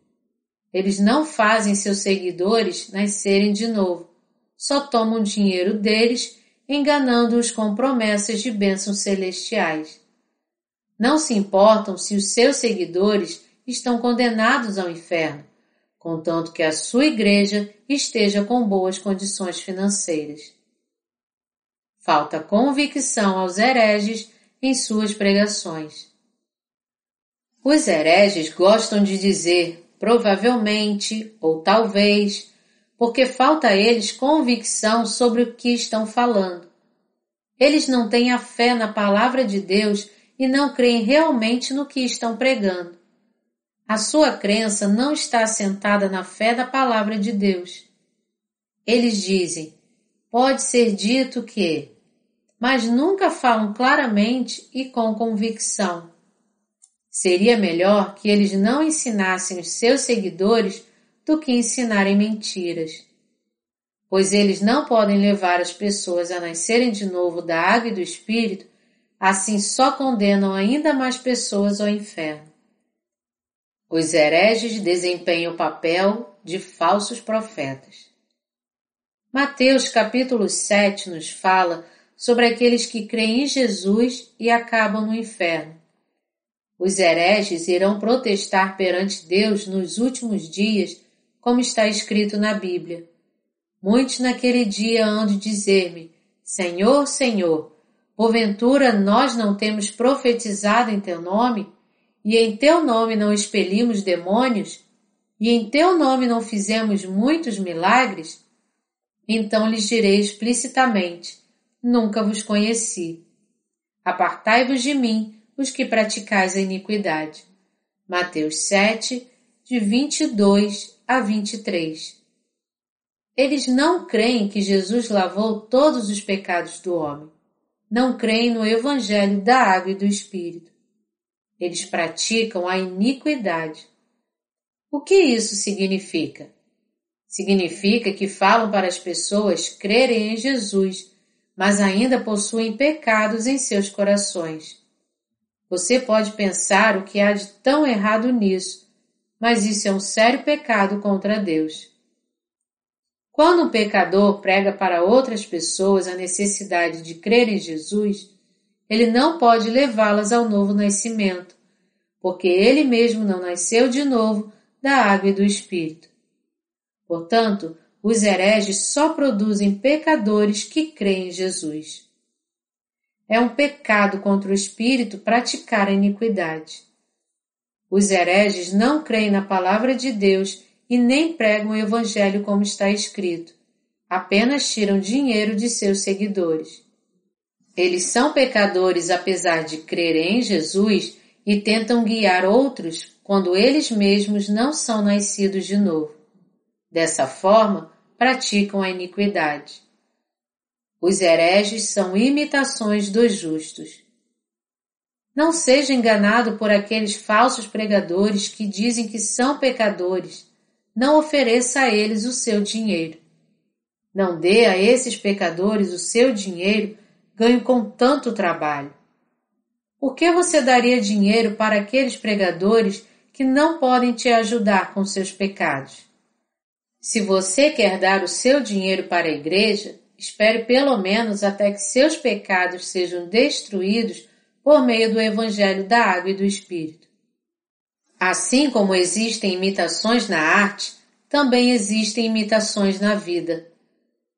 Eles não fazem seus seguidores nascerem de novo, só tomam dinheiro deles, enganando-os com promessas de bênçãos celestiais. Não se importam se os seus seguidores estão condenados ao inferno, contanto que a sua igreja esteja com boas condições financeiras. Falta convicção aos hereges em suas pregações. Os hereges gostam de dizer provavelmente ou talvez, porque falta a eles convicção sobre o que estão falando. Eles não têm a fé na palavra de Deus e não creem realmente no que estão pregando. A sua crença não está assentada na fé da palavra de Deus. Eles dizem, pode ser dito que, mas nunca falam claramente e com convicção. Seria melhor que eles não ensinassem os seus seguidores do que ensinarem mentiras. Pois eles não podem levar as pessoas a nascerem de novo da água e do Espírito, assim só condenam ainda mais pessoas ao inferno. Os hereges desempenham o papel de falsos profetas. Mateus capítulo 7 nos fala sobre aqueles que creem em Jesus e acabam no inferno os hereges irão protestar perante Deus nos últimos dias, como está escrito na Bíblia. Muitos naquele dia hão de dizer-me, Senhor, Senhor, porventura nós não temos profetizado em teu nome, e em teu nome não expelimos demônios, e em teu nome não fizemos muitos milagres? Então lhes direi explicitamente, nunca vos conheci. Apartai-vos de mim, os que praticais a iniquidade. Mateus 7, de 22 a 23. Eles não creem que Jesus lavou todos os pecados do homem. Não creem no Evangelho da água e do Espírito. Eles praticam a iniquidade. O que isso significa? Significa que falam para as pessoas crerem em Jesus, mas ainda possuem pecados em seus corações. Você pode pensar o que há de tão errado nisso, mas isso é um sério pecado contra Deus. Quando um pecador prega para outras pessoas a necessidade de crer em Jesus, ele não pode levá-las ao novo nascimento, porque ele mesmo não nasceu de novo da água e do Espírito. Portanto, os hereges só produzem pecadores que creem em Jesus. É um pecado contra o Espírito praticar a iniquidade. Os hereges não creem na palavra de Deus e nem pregam o Evangelho como está escrito. Apenas tiram dinheiro de seus seguidores. Eles são pecadores apesar de crerem em Jesus e tentam guiar outros quando eles mesmos não são nascidos de novo. Dessa forma, praticam a iniquidade. Os hereges são imitações dos justos. Não seja enganado por aqueles falsos pregadores que dizem que são pecadores. Não ofereça a eles o seu dinheiro. Não dê a esses pecadores o seu dinheiro ganho com tanto trabalho. Por que você daria dinheiro para aqueles pregadores que não podem te ajudar com seus pecados? Se você quer dar o seu dinheiro para a igreja, espere pelo menos até que seus pecados sejam destruídos por meio do Evangelho da Água e do Espírito. Assim como existem imitações na arte, também existem imitações na vida.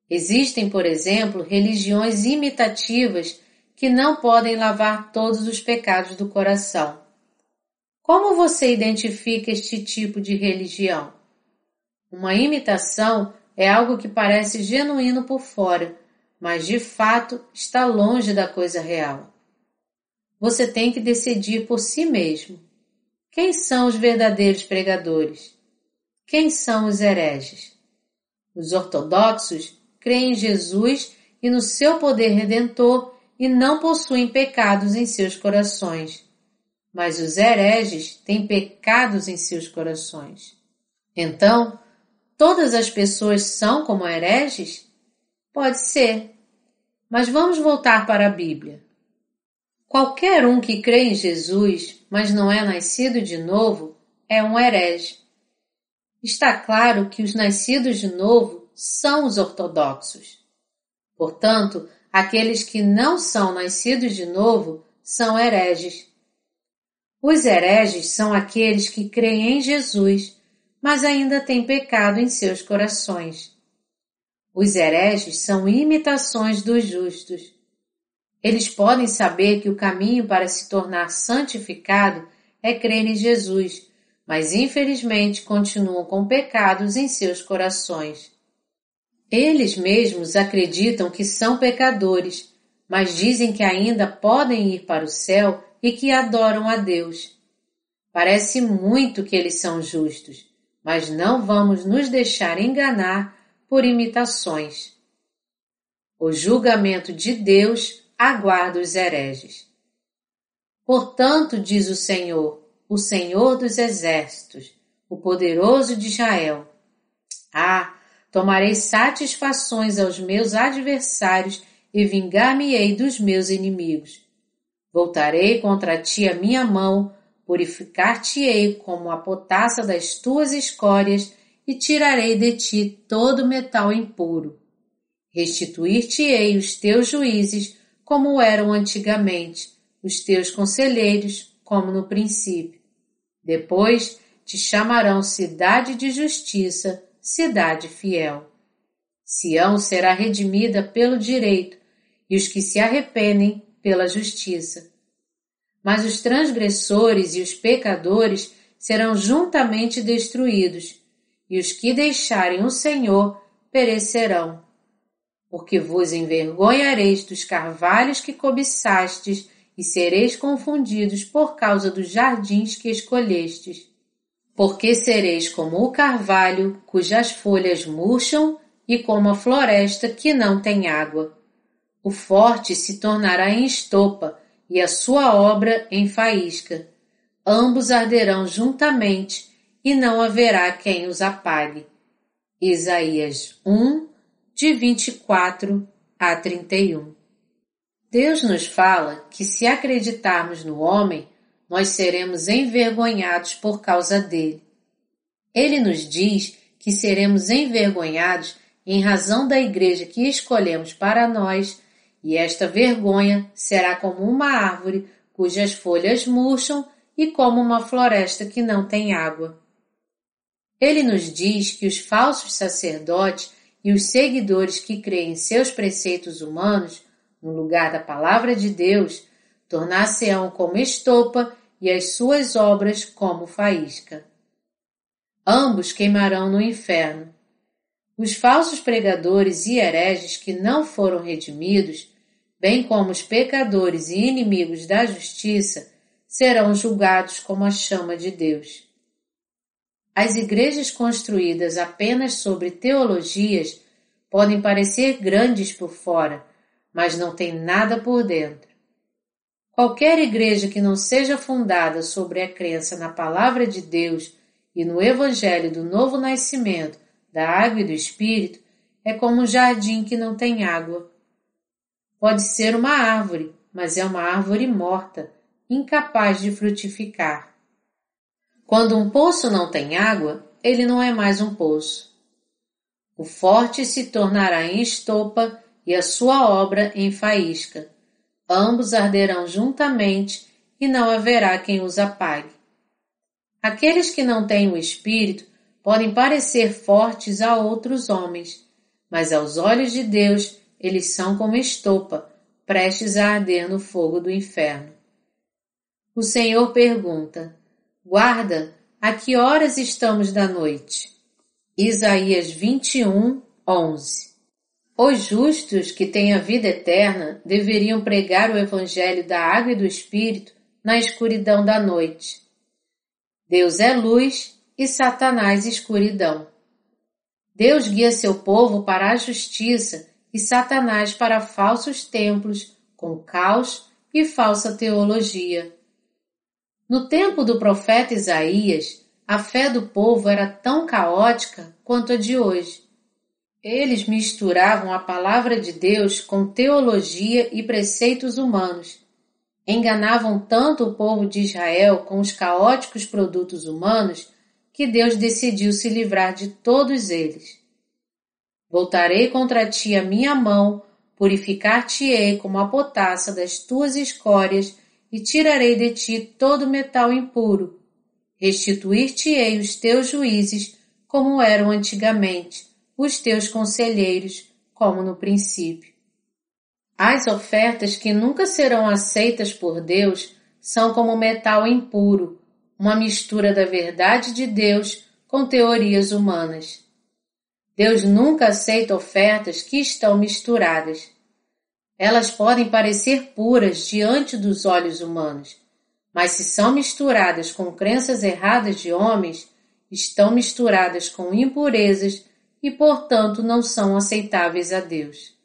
Existem, por exemplo, religiões imitativas que não podem lavar todos os pecados do coração. Como você identifica este tipo de religião? Uma imitação é algo que parece genuíno por fora, mas de fato está longe da coisa real. Você tem que decidir por si mesmo. Quem são os verdadeiros pregadores? Quem são os hereges? Os ortodoxos creem em Jesus e no seu poder redentor e não possuem pecados em seus corações. Mas os hereges têm pecados em seus corações. Então, Todas as pessoas são como hereges? Pode ser. Mas vamos voltar para a Bíblia. Qualquer um que crê em Jesus, mas não é nascido de novo, é um herege. Está claro que os nascidos de novo são os ortodoxos. Portanto, aqueles que não são nascidos de novo são hereges. Os hereges são aqueles que creem em Jesus, mas ainda têm pecado em seus corações. Os hereges são imitações dos justos. Eles podem saber que o caminho para se tornar santificado é crer em Jesus, mas infelizmente continuam com pecados em seus corações. Eles mesmos acreditam que são pecadores, mas dizem que ainda podem ir para o céu e que adoram a Deus. Parece muito que eles são justos, mas não vamos nos deixar enganar por imitações. O julgamento de Deus aguarda os hereges. Portanto, diz o Senhor, o Senhor dos exércitos, o poderoso de Israel: Ah, tomarei satisfações aos meus adversários e vingar-me-ei dos meus inimigos. Voltarei contra ti a minha mão Purificar-te-ei como a potassa das tuas escórias e tirarei de ti todo metal impuro. Restituir-te-ei os teus juízes como eram antigamente, os teus conselheiros como no princípio. Depois te chamarão cidade de justiça, cidade fiel. Sião será redimida pelo direito, e os que se arrependem pela justiça mas os transgressores e os pecadores serão juntamente destruídos, e os que deixarem o Senhor perecerão. Porque vos envergonhareis dos carvalhos que cobiçastes, e sereis confundidos por causa dos jardins que escolhestes. Porque sereis como o carvalho, cujas folhas murcham, e como a floresta que não tem água. O forte se tornará em estopa, e a sua obra em faísca. Ambos arderão juntamente, e não haverá quem os apague. Isaías 1, de 24 a 31. Deus nos fala que se acreditarmos no homem, nós seremos envergonhados por causa dele. Ele nos diz que seremos envergonhados em razão da igreja que escolhemos para nós, e esta vergonha será como uma árvore cujas folhas murcham e como uma floresta que não tem água. Ele nos diz que os falsos sacerdotes e os seguidores que creem em seus preceitos humanos, no lugar da palavra de Deus, tornar-se-ão como estopa e as suas obras como faísca. Ambos queimarão no inferno. Os falsos pregadores e hereges que não foram redimidos, bem como os pecadores e inimigos da justiça, serão julgados como a chama de Deus. As igrejas construídas apenas sobre teologias podem parecer grandes por fora, mas não têm nada por dentro. Qualquer igreja que não seja fundada sobre a crença na palavra de Deus e no evangelho do novo nascimento, da água e do espírito, é como um jardim que não tem água. Pode ser uma árvore, mas é uma árvore morta, incapaz de frutificar. Quando um poço não tem água, ele não é mais um poço. O forte se tornará em estopa e a sua obra em faísca. Ambos arderão juntamente e não haverá quem os apague. Aqueles que não têm o Espírito podem parecer fortes a outros homens, mas aos olhos de Deus eles são como estopa, prestes a arder no fogo do inferno. O Senhor pergunta: Guarda, a que horas estamos da noite? Isaías 21, 11 Os justos que têm a vida eterna deveriam pregar o Evangelho da água e do Espírito na escuridão da noite. Deus é luz e Satanás escuridão. Deus guia seu povo para a justiça e Satanás para falsos templos, com caos e falsa teologia. No tempo do profeta Isaías, a fé do povo era tão caótica quanto a de hoje. Eles misturavam a palavra de Deus com teologia e preceitos humanos. Enganavam tanto o povo de Israel com os caóticos produtos humanos que Deus decidiu se livrar de todos eles. Voltarei contra ti a minha mão, purificar-te-ei como a potassa das tuas escórias e tirarei de ti todo metal impuro. Restituir-te-ei os teus juízes, como eram antigamente, os teus conselheiros, como no princípio. As ofertas que nunca serão aceitas por Deus são como metal impuro, uma mistura da verdade de Deus com teorias humanas. Deus nunca aceita ofertas que estão misturadas. Elas podem parecer puras diante dos olhos humanos, mas se são misturadas com crenças erradas de homens, estão misturadas com impurezas e, portanto, não são aceitáveis a Deus.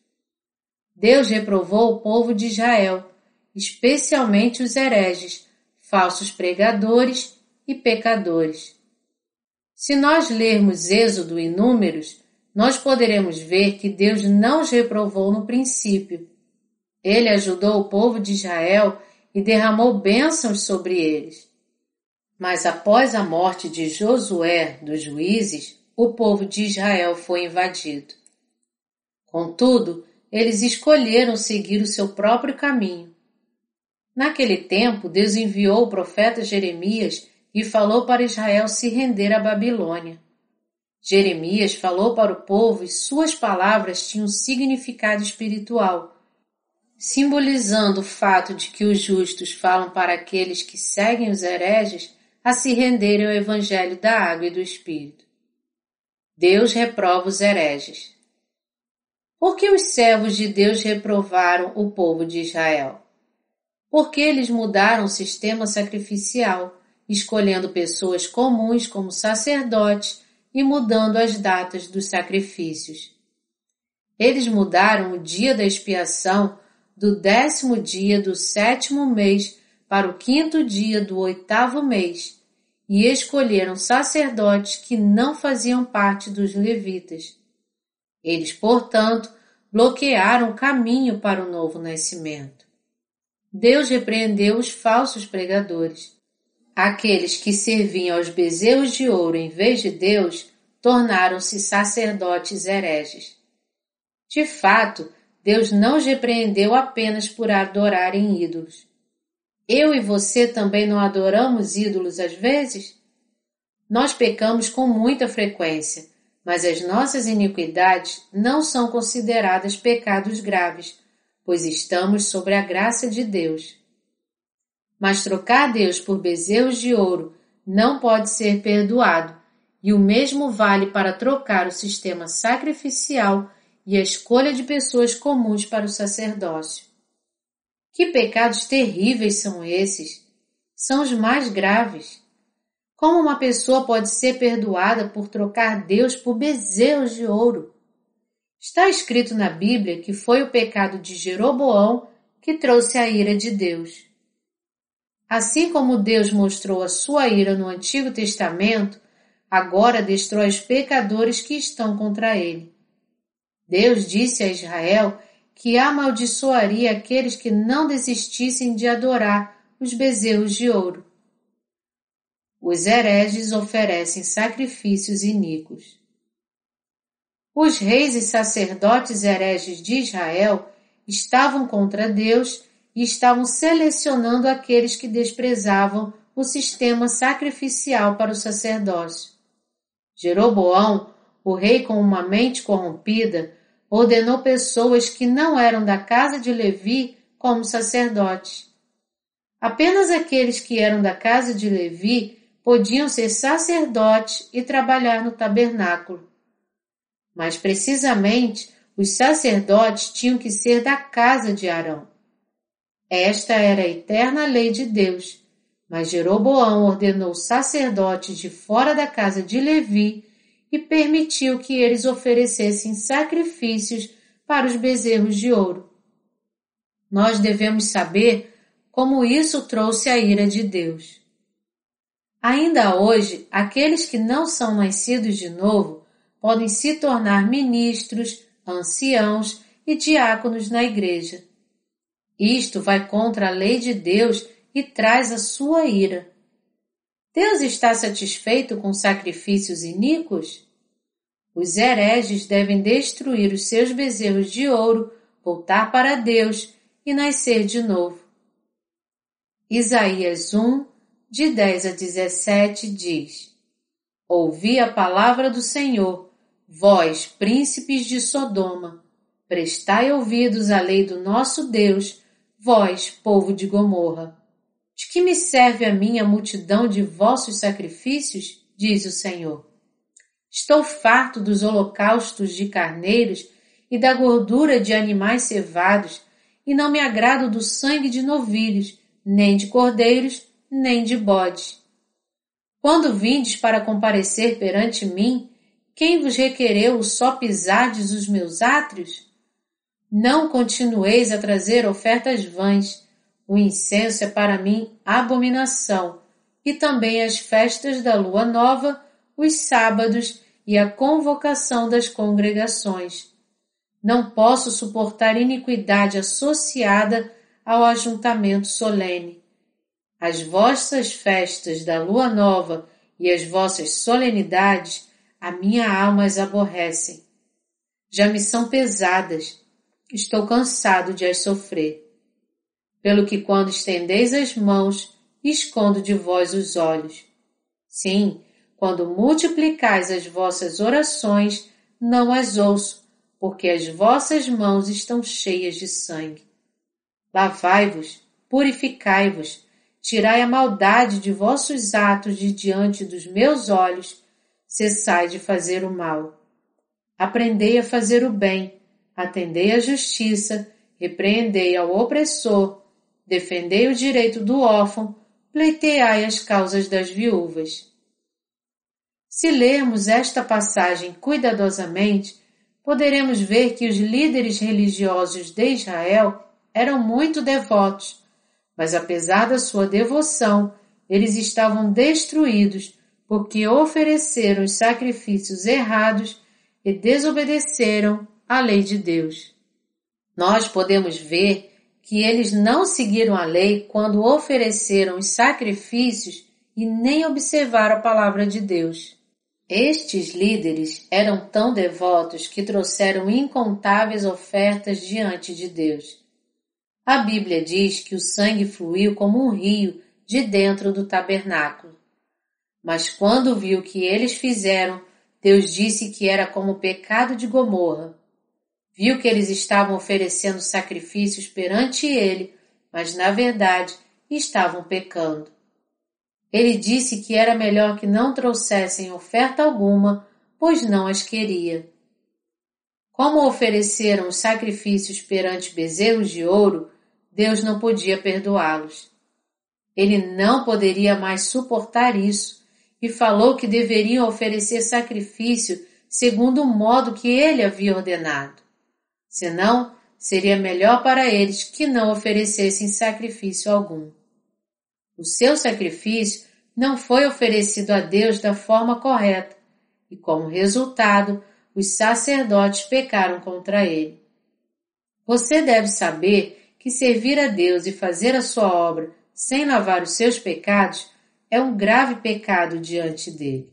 Deus reprovou o povo de Israel, especialmente os hereges, falsos pregadores e pecadores. Se nós lermos Êxodo e Números, nós poderemos ver que Deus não os reprovou no princípio, ele ajudou o povo de Israel e derramou bênçãos sobre eles. Mas após a morte de Josué dos juízes, o povo de Israel foi invadido. Contudo, eles escolheram seguir o seu próprio caminho. Naquele tempo, Deus enviou o profeta Jeremias e falou para Israel se render à Babilônia. Jeremias falou para o povo e suas palavras tinham significado espiritual simbolizando o fato de que os justos falam para aqueles que seguem os hereges a se renderem ao Evangelho da Água e do Espírito. Deus reprova os hereges. Por que os servos de Deus reprovaram o povo de Israel? Porque eles mudaram o sistema sacrificial, escolhendo pessoas comuns como sacerdotes e mudando as datas dos sacrifícios. Eles mudaram o dia da expiação do décimo dia do sétimo mês para o quinto dia do oitavo mês, e escolheram sacerdotes que não faziam parte dos levitas. Eles, portanto, bloquearam o caminho para o novo nascimento. Deus repreendeu os falsos pregadores. Aqueles que serviam aos bezerros de ouro em vez de Deus tornaram-se sacerdotes hereges. De fato, Deus não os repreendeu apenas por adorarem ídolos. Eu e você também não adoramos ídolos às vezes? Nós pecamos com muita frequência, mas as nossas iniquidades não são consideradas pecados graves, pois estamos sobre a graça de Deus. Mas trocar Deus por bezerros de ouro não pode ser perdoado, e o mesmo vale para trocar o sistema sacrificial e a escolha de pessoas comuns para o sacerdócio. Que pecados terríveis são esses? São os mais graves. Como uma pessoa pode ser perdoada por trocar Deus por bezerros de ouro? Está escrito na Bíblia que foi o pecado de Jeroboão que trouxe a ira de Deus. Assim como Deus mostrou a sua ira no Antigo Testamento, agora destrói os pecadores que estão contra ele. Deus disse a Israel que amaldiçoaria aqueles que não desistissem de adorar os bezerros de ouro. Os hereges oferecem sacrifícios iníquos. Os reis e sacerdotes hereges de Israel estavam contra Deus e estavam selecionando aqueles que desprezavam o sistema sacrificial para o sacerdócio. Jeroboão, o rei com uma mente corrompida, ordenou pessoas que não eram da casa de Levi como sacerdotes. Apenas aqueles que eram da casa de Levi podiam ser sacerdotes e trabalhar no tabernáculo. Mas precisamente os sacerdotes tinham que ser da casa de Arão. Esta era a eterna lei de Deus, mas Jeroboão ordenou sacerdotes de fora da casa de Levi e permitiu que eles oferecessem sacrifícios para os bezerros de ouro. Nós devemos saber como isso trouxe a ira de Deus. Ainda hoje, aqueles que não são nascidos de novo podem se tornar ministros, anciãos e diáconos na igreja. Isto vai contra a lei de Deus e traz a sua ira. Deus está satisfeito com sacrifícios iníquos? Os hereges devem destruir os seus bezerros de ouro, voltar para Deus e nascer de novo. Isaías 1, de 10 a 17 diz: Ouvi a palavra do Senhor, vós, príncipes de Sodoma, prestai ouvidos à lei do nosso Deus, vós, povo de Gomorra. De que me serve a minha multidão de vossos sacrifícios? diz o Senhor. Estou farto dos holocaustos de carneiros e da gordura de animais cevados, e não me agrado do sangue de novilhos, nem de cordeiros, nem de bodes. Quando vindes para comparecer perante mim, quem vos requereu só pisardes os meus átrios? Não continueis a trazer ofertas vãs, o incenso é para mim abominação, e também as festas da lua nova, os sábados e a convocação das congregações. Não posso suportar iniquidade associada ao ajuntamento solene. As vossas festas da lua nova e as vossas solenidades, a minha alma as aborrecem. Já me são pesadas, estou cansado de as sofrer pelo que quando estendeis as mãos, escondo de vós os olhos. Sim, quando multiplicais as vossas orações, não as ouço, porque as vossas mãos estão cheias de sangue. Lavai-vos, purificai-vos, tirai a maldade de vossos atos de diante dos meus olhos, cessai de fazer o mal. Aprendei a fazer o bem, atendei à justiça, repreendei ao opressor, defendei o direito do órfão, pleiteai as causas das viúvas. Se lermos esta passagem cuidadosamente, poderemos ver que os líderes religiosos de Israel eram muito devotos, mas apesar da sua devoção, eles estavam destruídos porque ofereceram os sacrifícios errados e desobedeceram à lei de Deus. Nós podemos ver que eles não seguiram a lei quando ofereceram os sacrifícios e nem observar a palavra de Deus. Estes líderes eram tão devotos que trouxeram incontáveis ofertas diante de Deus. A Bíblia diz que o sangue fluiu como um rio de dentro do tabernáculo. Mas quando viu o que eles fizeram, Deus disse que era como o pecado de Gomorra. Viu que eles estavam oferecendo sacrifícios perante ele, mas na verdade estavam pecando. Ele disse que era melhor que não trouxessem oferta alguma, pois não as queria. Como ofereceram os sacrifícios perante bezerros de ouro, Deus não podia perdoá-los. Ele não poderia mais suportar isso e falou que deveriam oferecer sacrifício segundo o modo que ele havia ordenado. Senão, seria melhor para eles que não oferecessem sacrifício algum. O seu sacrifício não foi oferecido a Deus da forma correta e, como resultado, os sacerdotes pecaram contra ele. Você deve saber que servir a Deus e fazer a sua obra sem lavar os seus pecados é um grave pecado diante dele.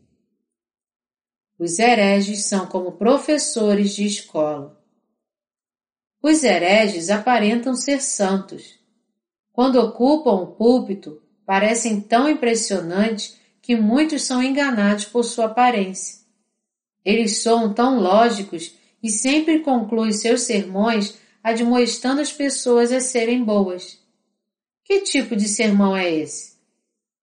Os hereges são como professores de escola. Os hereges aparentam ser santos. Quando ocupam o púlpito, parecem tão impressionantes que muitos são enganados por sua aparência. Eles soam tão lógicos e sempre concluem seus sermões admoestando as pessoas a serem boas. Que tipo de sermão é esse?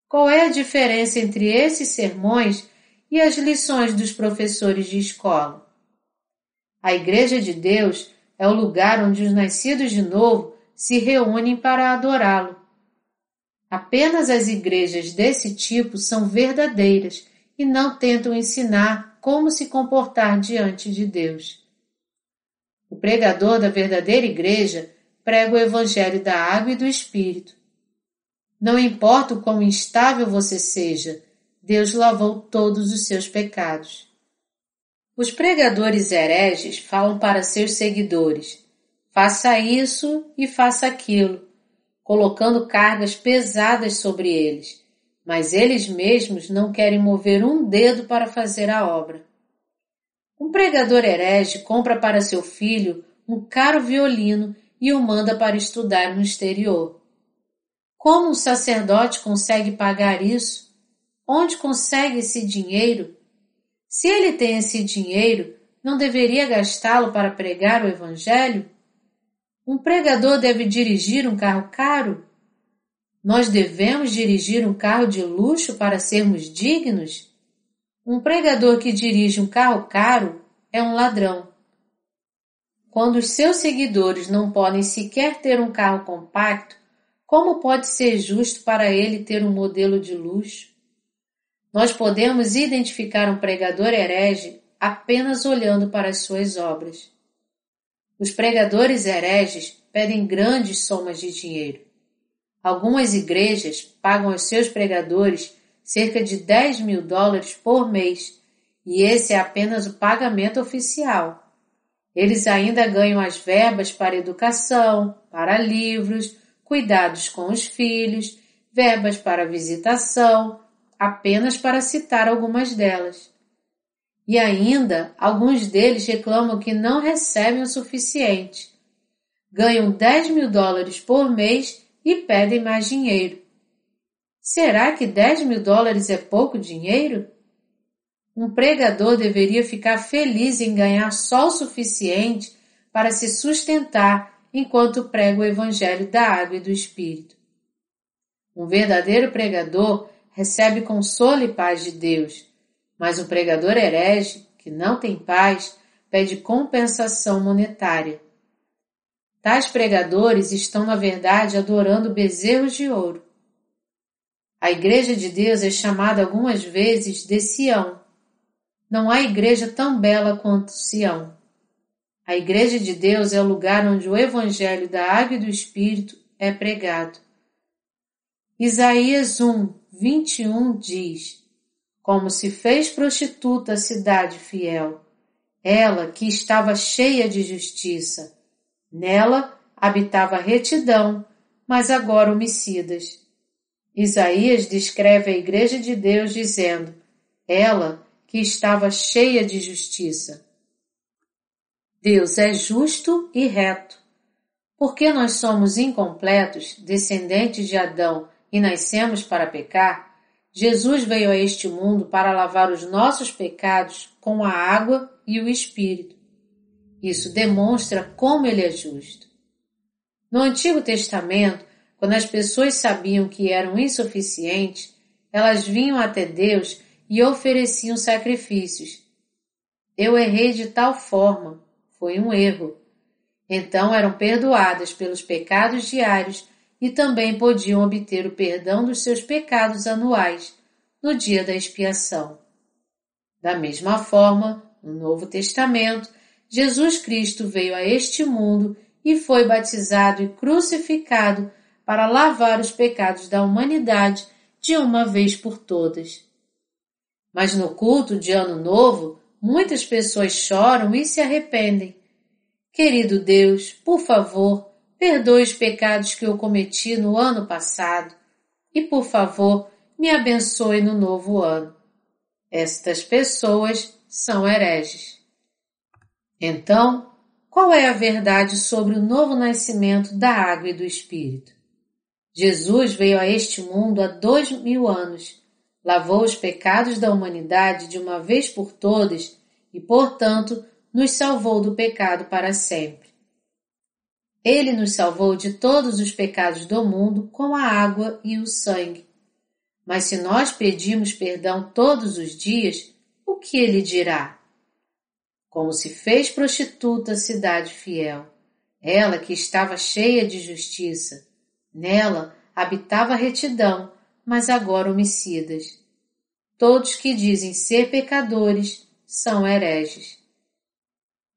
Qual é a diferença entre esses sermões e as lições dos professores de escola? A Igreja de Deus é o lugar onde os nascidos de novo se reúnem para adorá-lo. Apenas as igrejas desse tipo são verdadeiras e não tentam ensinar como se comportar diante de Deus. O pregador da verdadeira igreja prega o evangelho da água e do espírito. Não importa o quão instável você seja, Deus lavou todos os seus pecados. Os pregadores hereges falam para seus seguidores: faça isso e faça aquilo, colocando cargas pesadas sobre eles, mas eles mesmos não querem mover um dedo para fazer a obra. Um pregador herege compra para seu filho um caro violino e o manda para estudar no exterior. Como um sacerdote consegue pagar isso? Onde consegue esse dinheiro? Se ele tem esse dinheiro, não deveria gastá-lo para pregar o Evangelho? Um pregador deve dirigir um carro caro? Nós devemos dirigir um carro de luxo para sermos dignos? Um pregador que dirige um carro caro é um ladrão. Quando os seus seguidores não podem sequer ter um carro compacto, como pode ser justo para ele ter um modelo de luxo? Nós podemos identificar um pregador herege apenas olhando para as suas obras. Os pregadores hereges pedem grandes somas de dinheiro. Algumas igrejas pagam aos seus pregadores cerca de 10 mil dólares por mês, e esse é apenas o pagamento oficial. Eles ainda ganham as verbas para educação, para livros, cuidados com os filhos, verbas para visitação, apenas para citar algumas delas. E ainda, alguns deles reclamam que não recebem o suficiente. Ganham 10 mil dólares por mês e pedem mais dinheiro. Será que 10 mil dólares é pouco dinheiro? Um pregador deveria ficar feliz em ganhar só o suficiente para se sustentar enquanto prega o Evangelho da Água e do Espírito. Um verdadeiro pregador recebe consolo e paz de Deus mas o pregador herege, que não tem paz, pede compensação monetária. Tais pregadores estão, na verdade, adorando bezerros de ouro. A Igreja de Deus é chamada algumas vezes de Sião. Não há igreja tão bela quanto Sião. A Igreja de Deus é o lugar onde o Evangelho da Água e do Espírito é pregado. Isaías 1, 21 diz: como se fez prostituta a cidade fiel, ela que estava cheia de justiça. Nela habitava retidão, mas agora homicidas. Isaías descreve a Igreja de Deus dizendo: ela que estava cheia de justiça. Deus é justo e reto. Porque nós somos incompletos, descendentes de Adão, e nascemos para pecar, Jesus veio a este mundo para lavar os nossos pecados com a água e o Espírito. Isso demonstra como ele é justo. No Antigo Testamento, quando as pessoas sabiam que eram insuficientes, elas vinham até Deus e ofereciam sacrifícios. Eu errei de tal forma, foi um erro. Então eram perdoadas pelos pecados diários e também podiam obter o perdão dos seus pecados anuais no dia da expiação. Da mesma forma, no Novo Testamento, Jesus Cristo veio a este mundo e foi batizado e crucificado para lavar os pecados da humanidade de uma vez por todas. Mas no culto de Ano Novo, muitas pessoas choram e se arrependem. Querido Deus, por favor, perdoe os pecados que eu cometi no ano passado e, por favor, me abençoe no novo ano. Estas pessoas são hereges. Então, qual é a verdade sobre o novo nascimento da água e do Espírito? Jesus veio a este mundo há dois mil anos, lavou os pecados da humanidade de uma vez por todas e, portanto, nos salvou do pecado para sempre. Ele nos salvou de todos os pecados do mundo com a água e o sangue. Mas se nós pedimos perdão todos os dias, o que ele dirá? Como se fez prostituta a cidade fiel, ela que estava cheia de justiça, Nela habitava retidão, mas agora homicidas. Todos que dizem ser pecadores são hereges.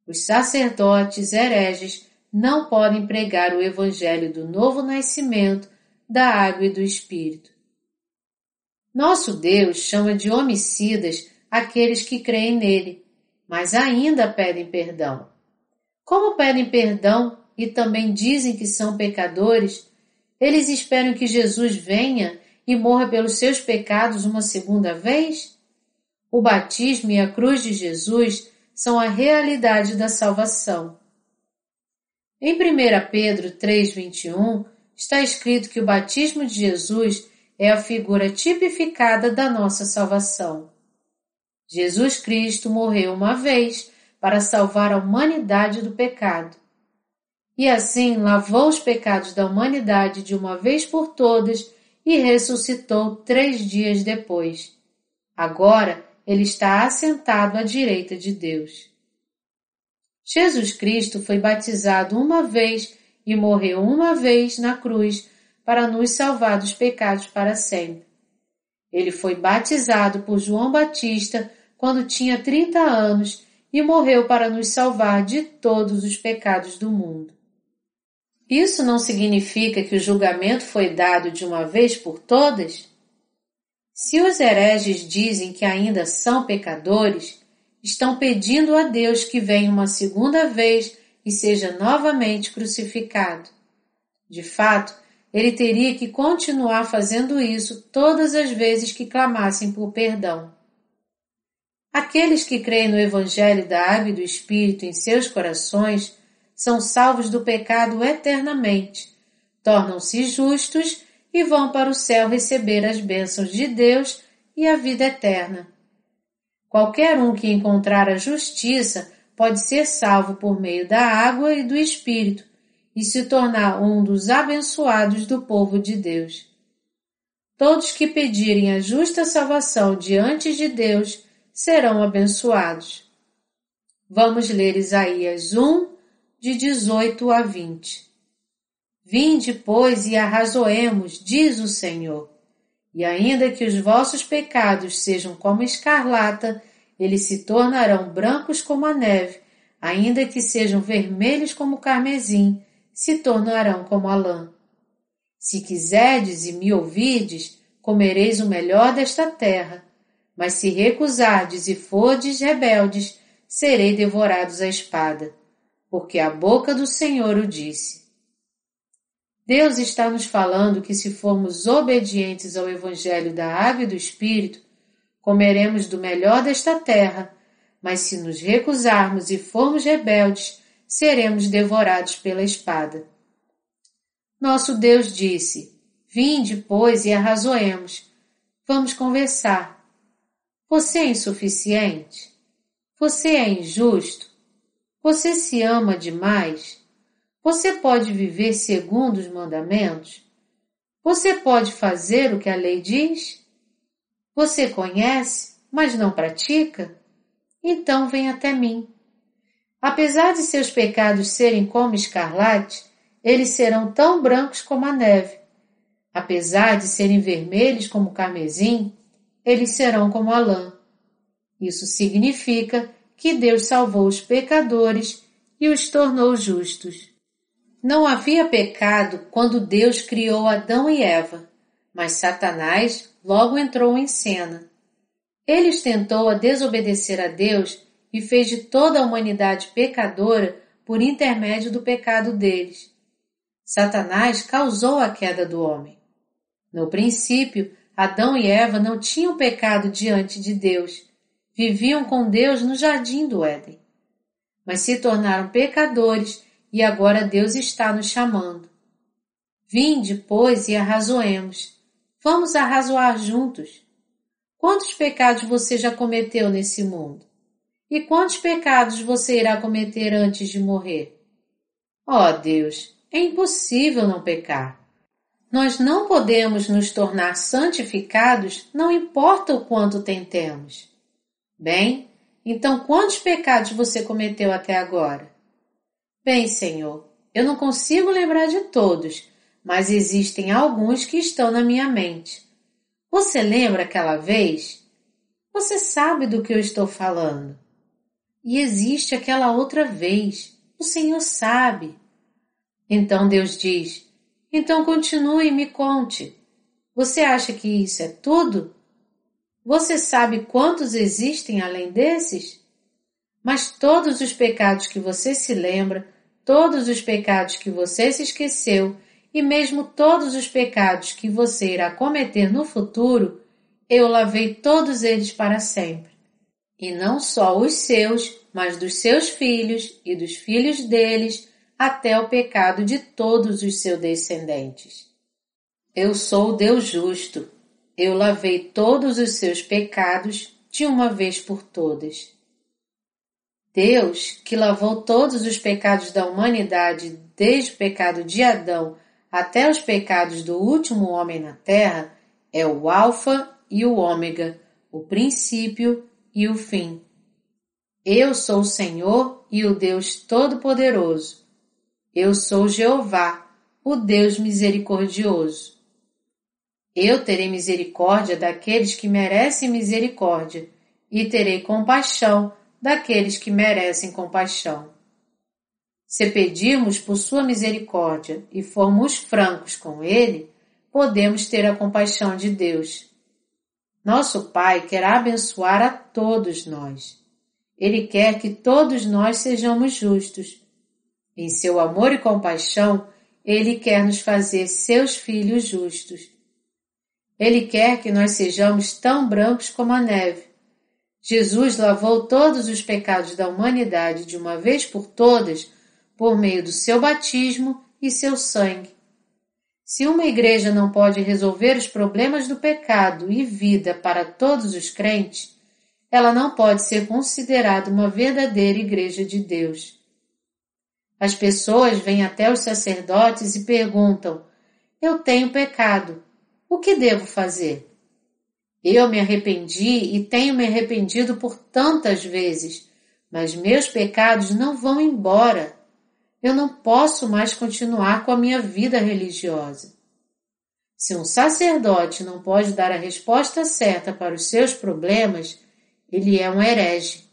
Os sacerdotes hereges não podem pregar o evangelho do novo nascimento, da água e do Espírito. Nosso Deus chama de homicidas aqueles que creem nele, mas ainda pedem perdão. Como pedem perdão e também dizem que são pecadores, eles esperam que Jesus venha e morra pelos seus pecados uma segunda vez? O batismo e a cruz de Jesus são a realidade da salvação. Em 1 Pedro 3,21 está escrito que o batismo de Jesus é a figura tipificada da nossa salvação. Jesus Cristo morreu uma vez para salvar a humanidade do pecado e assim lavou os pecados da humanidade de uma vez por todas e ressuscitou três dias depois. Agora ele está assentado à direita de Deus. Jesus Cristo foi batizado uma vez e morreu uma vez na cruz para nos salvar dos pecados para sempre. Ele foi batizado por João Batista quando tinha 30 anos e morreu para nos salvar de todos os pecados do mundo. Isso não significa que o julgamento foi dado de uma vez por todas? Se os hereges dizem que ainda são pecadores, estão pedindo a Deus que venha uma segunda vez e seja novamente crucificado. De fato, ele teria que continuar fazendo isso todas as vezes que clamassem por perdão. Aqueles que creem no Evangelho da Água e do Espírito em seus corações são salvos do pecado eternamente, tornam-se justos e vão para o céu receber as bênçãos de Deus e a vida eterna. Qualquer um que encontrar a justiça pode ser salvo por meio da água e do Espírito e se tornar um dos abençoados do povo de Deus. Todos que pedirem a justa salvação diante de Deus serão abençoados. Vamos ler Isaías 1, de 18 a 20. Vinde, pois, e arrazoemos, diz o Senhor. E ainda que os vossos pecados sejam como escarlata, eles se tornarão brancos como a neve, ainda que sejam vermelhos como o carmesim, se tornarão como a lã. Se quiserdes e me ouvirdes, comereis o melhor desta terra. Mas se recusardes e fordes rebeldes, serei devorados à espada porque a boca do Senhor o disse. Deus está nos falando que se formos obedientes ao Evangelho da Água e do Espírito, comeremos do melhor desta terra, mas se nos recusarmos e formos rebeldes, seremos devorados pela espada. Nosso Deus disse: Vinde, pois, e arrazoemos. Vamos conversar. Você é insuficiente? Você é injusto? Você se ama demais? Você pode viver segundo os mandamentos? Você pode fazer o que a lei diz? Você conhece, mas não pratica? Então vem até mim. Apesar de seus pecados serem como escarlate, eles serão tão brancos como a neve. Apesar de serem vermelhos como o carmesim, eles serão como a lã. Isso significa que Deus salvou os pecadores e os tornou justos. Não havia pecado quando Deus criou Adão e Eva, mas Satanás logo entrou em cena. Ele tentou a desobedecer a Deus e fez de toda a humanidade pecadora por intermédio do pecado deles. Satanás causou a queda do homem. No princípio, Adão e Eva não tinham pecado diante de Deus. Viviam com Deus no jardim do Éden. Mas se tornaram pecadores e agora Deus está nos chamando. Vinde, pois, e arrazoemos. Vamos arrazoar juntos. Quantos pecados você já cometeu nesse mundo? E quantos pecados você irá cometer antes de morrer? Oh, Deus, é impossível não pecar. Nós não podemos nos tornar santificados, não importa o quanto tentemos. Bem, então quantos pecados você cometeu até agora? Bem, Senhor, eu não consigo lembrar de todos, mas existem alguns que estão na minha mente. Você lembra aquela vez? Você sabe do que eu estou falando. E existe aquela outra vez. O Senhor sabe. Então Deus diz: Então continue e me conte. Você acha que isso é tudo? Você sabe quantos existem além desses? Mas todos os pecados que você se lembra, todos os pecados que você se esqueceu e mesmo todos os pecados que você irá cometer no futuro, eu lavei todos eles para sempre. E não só os seus, mas dos seus filhos e dos filhos deles, até o pecado de todos os seus descendentes. Eu sou Deus justo. Eu lavei todos os seus pecados de uma vez por todas. Deus, que lavou todos os pecados da humanidade desde o pecado de Adão até os pecados do último homem na terra, é o Alfa e o Ômega, o princípio e o fim. Eu sou o Senhor e o Deus Todo-Poderoso. Eu sou Jeová, o Deus misericordioso. Eu terei misericórdia daqueles que merecem misericórdia e terei compaixão daqueles que merecem compaixão. Se pedirmos por sua misericórdia e formos francos com ele, podemos ter a compaixão de Deus. Nosso Pai quer abençoar a todos nós. Ele quer que todos nós sejamos justos. Em seu amor e compaixão, ele quer nos fazer seus filhos justos. Ele quer que nós sejamos tão brancos como a neve, Jesus lavou todos os pecados da humanidade de uma vez por todas por meio do seu batismo e seu sangue. Se uma igreja não pode resolver os problemas do pecado e vida para todos os crentes, ela não pode ser considerada uma verdadeira igreja de Deus. As pessoas vêm até os sacerdotes e perguntam: Eu tenho pecado. O que devo fazer? Eu me arrependi e tenho me arrependido por tantas vezes, mas meus pecados não vão embora. Eu não posso mais continuar com a minha vida religiosa. Se um sacerdote não pode dar a resposta certa para os seus problemas, ele é um herege.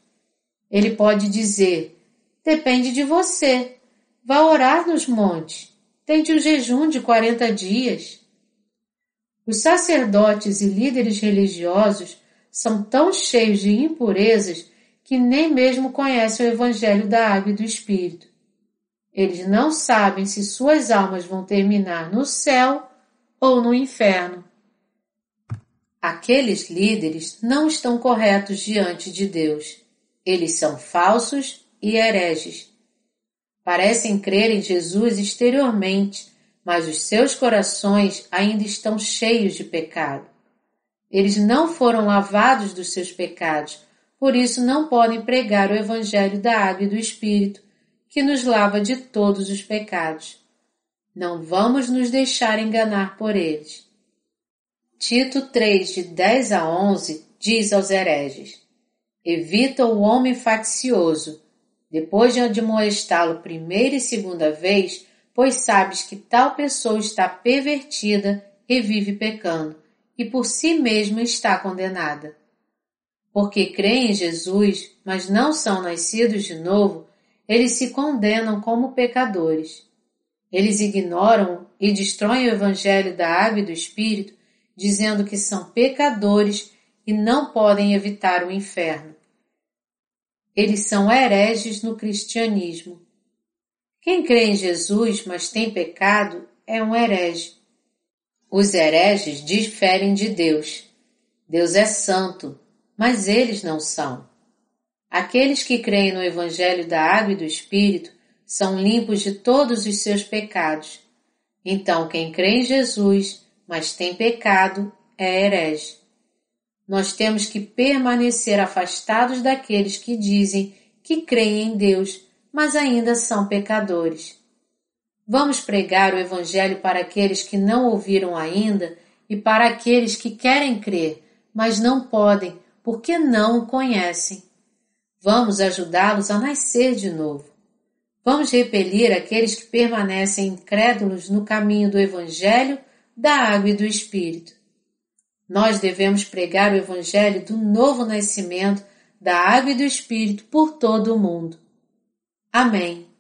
Ele pode dizer: depende de você. Vá orar nos montes. Tente o jejum de quarenta dias. Os sacerdotes e líderes religiosos são tão cheios de impurezas que nem mesmo conhecem o Evangelho da Água e do Espírito. Eles não sabem se suas almas vão terminar no céu ou no inferno. Aqueles líderes não estão corretos diante de Deus. Eles são falsos e hereges. Parecem crer em Jesus exteriormente, mas os seus corações ainda estão cheios de pecado. Eles não foram lavados dos seus pecados, por isso não podem pregar o Evangelho da Água e do Espírito, que nos lava de todos os pecados. Não vamos nos deixar enganar por eles. Tito 3, de 10 a 11, diz aos hereges: Evita o homem faccioso, depois de admoestá-lo primeira e segunda vez, pois sabes que tal pessoa está pervertida e vive pecando, e por si mesma está condenada. Porque creem em Jesus, mas não são nascidos de novo, eles se condenam como pecadores. Eles ignoram e destroem o Evangelho da Água e do Espírito dizendo que são pecadores e não podem evitar o inferno. Eles são hereges no cristianismo. Quem crê em Jesus, mas tem pecado, é um herege. Os hereges diferem de Deus. Deus é santo, mas eles não são. Aqueles que creem no Evangelho da Água e do Espírito são limpos de todos os seus pecados. Então, quem crê em Jesus mas tem pecado, é herege. Nós temos que permanecer afastados daqueles que dizem que creem em Deus, mas ainda são pecadores. Vamos pregar o Evangelho para aqueles que não ouviram ainda e para aqueles que querem crer, mas não podem porque não o conhecem. Vamos ajudá-los a nascer de novo. Vamos repelir aqueles que permanecem incrédulos no caminho do Evangelho da água e do Espírito. Nós devemos pregar o Evangelho do novo nascimento da água e do Espírito por todo o mundo. Amém.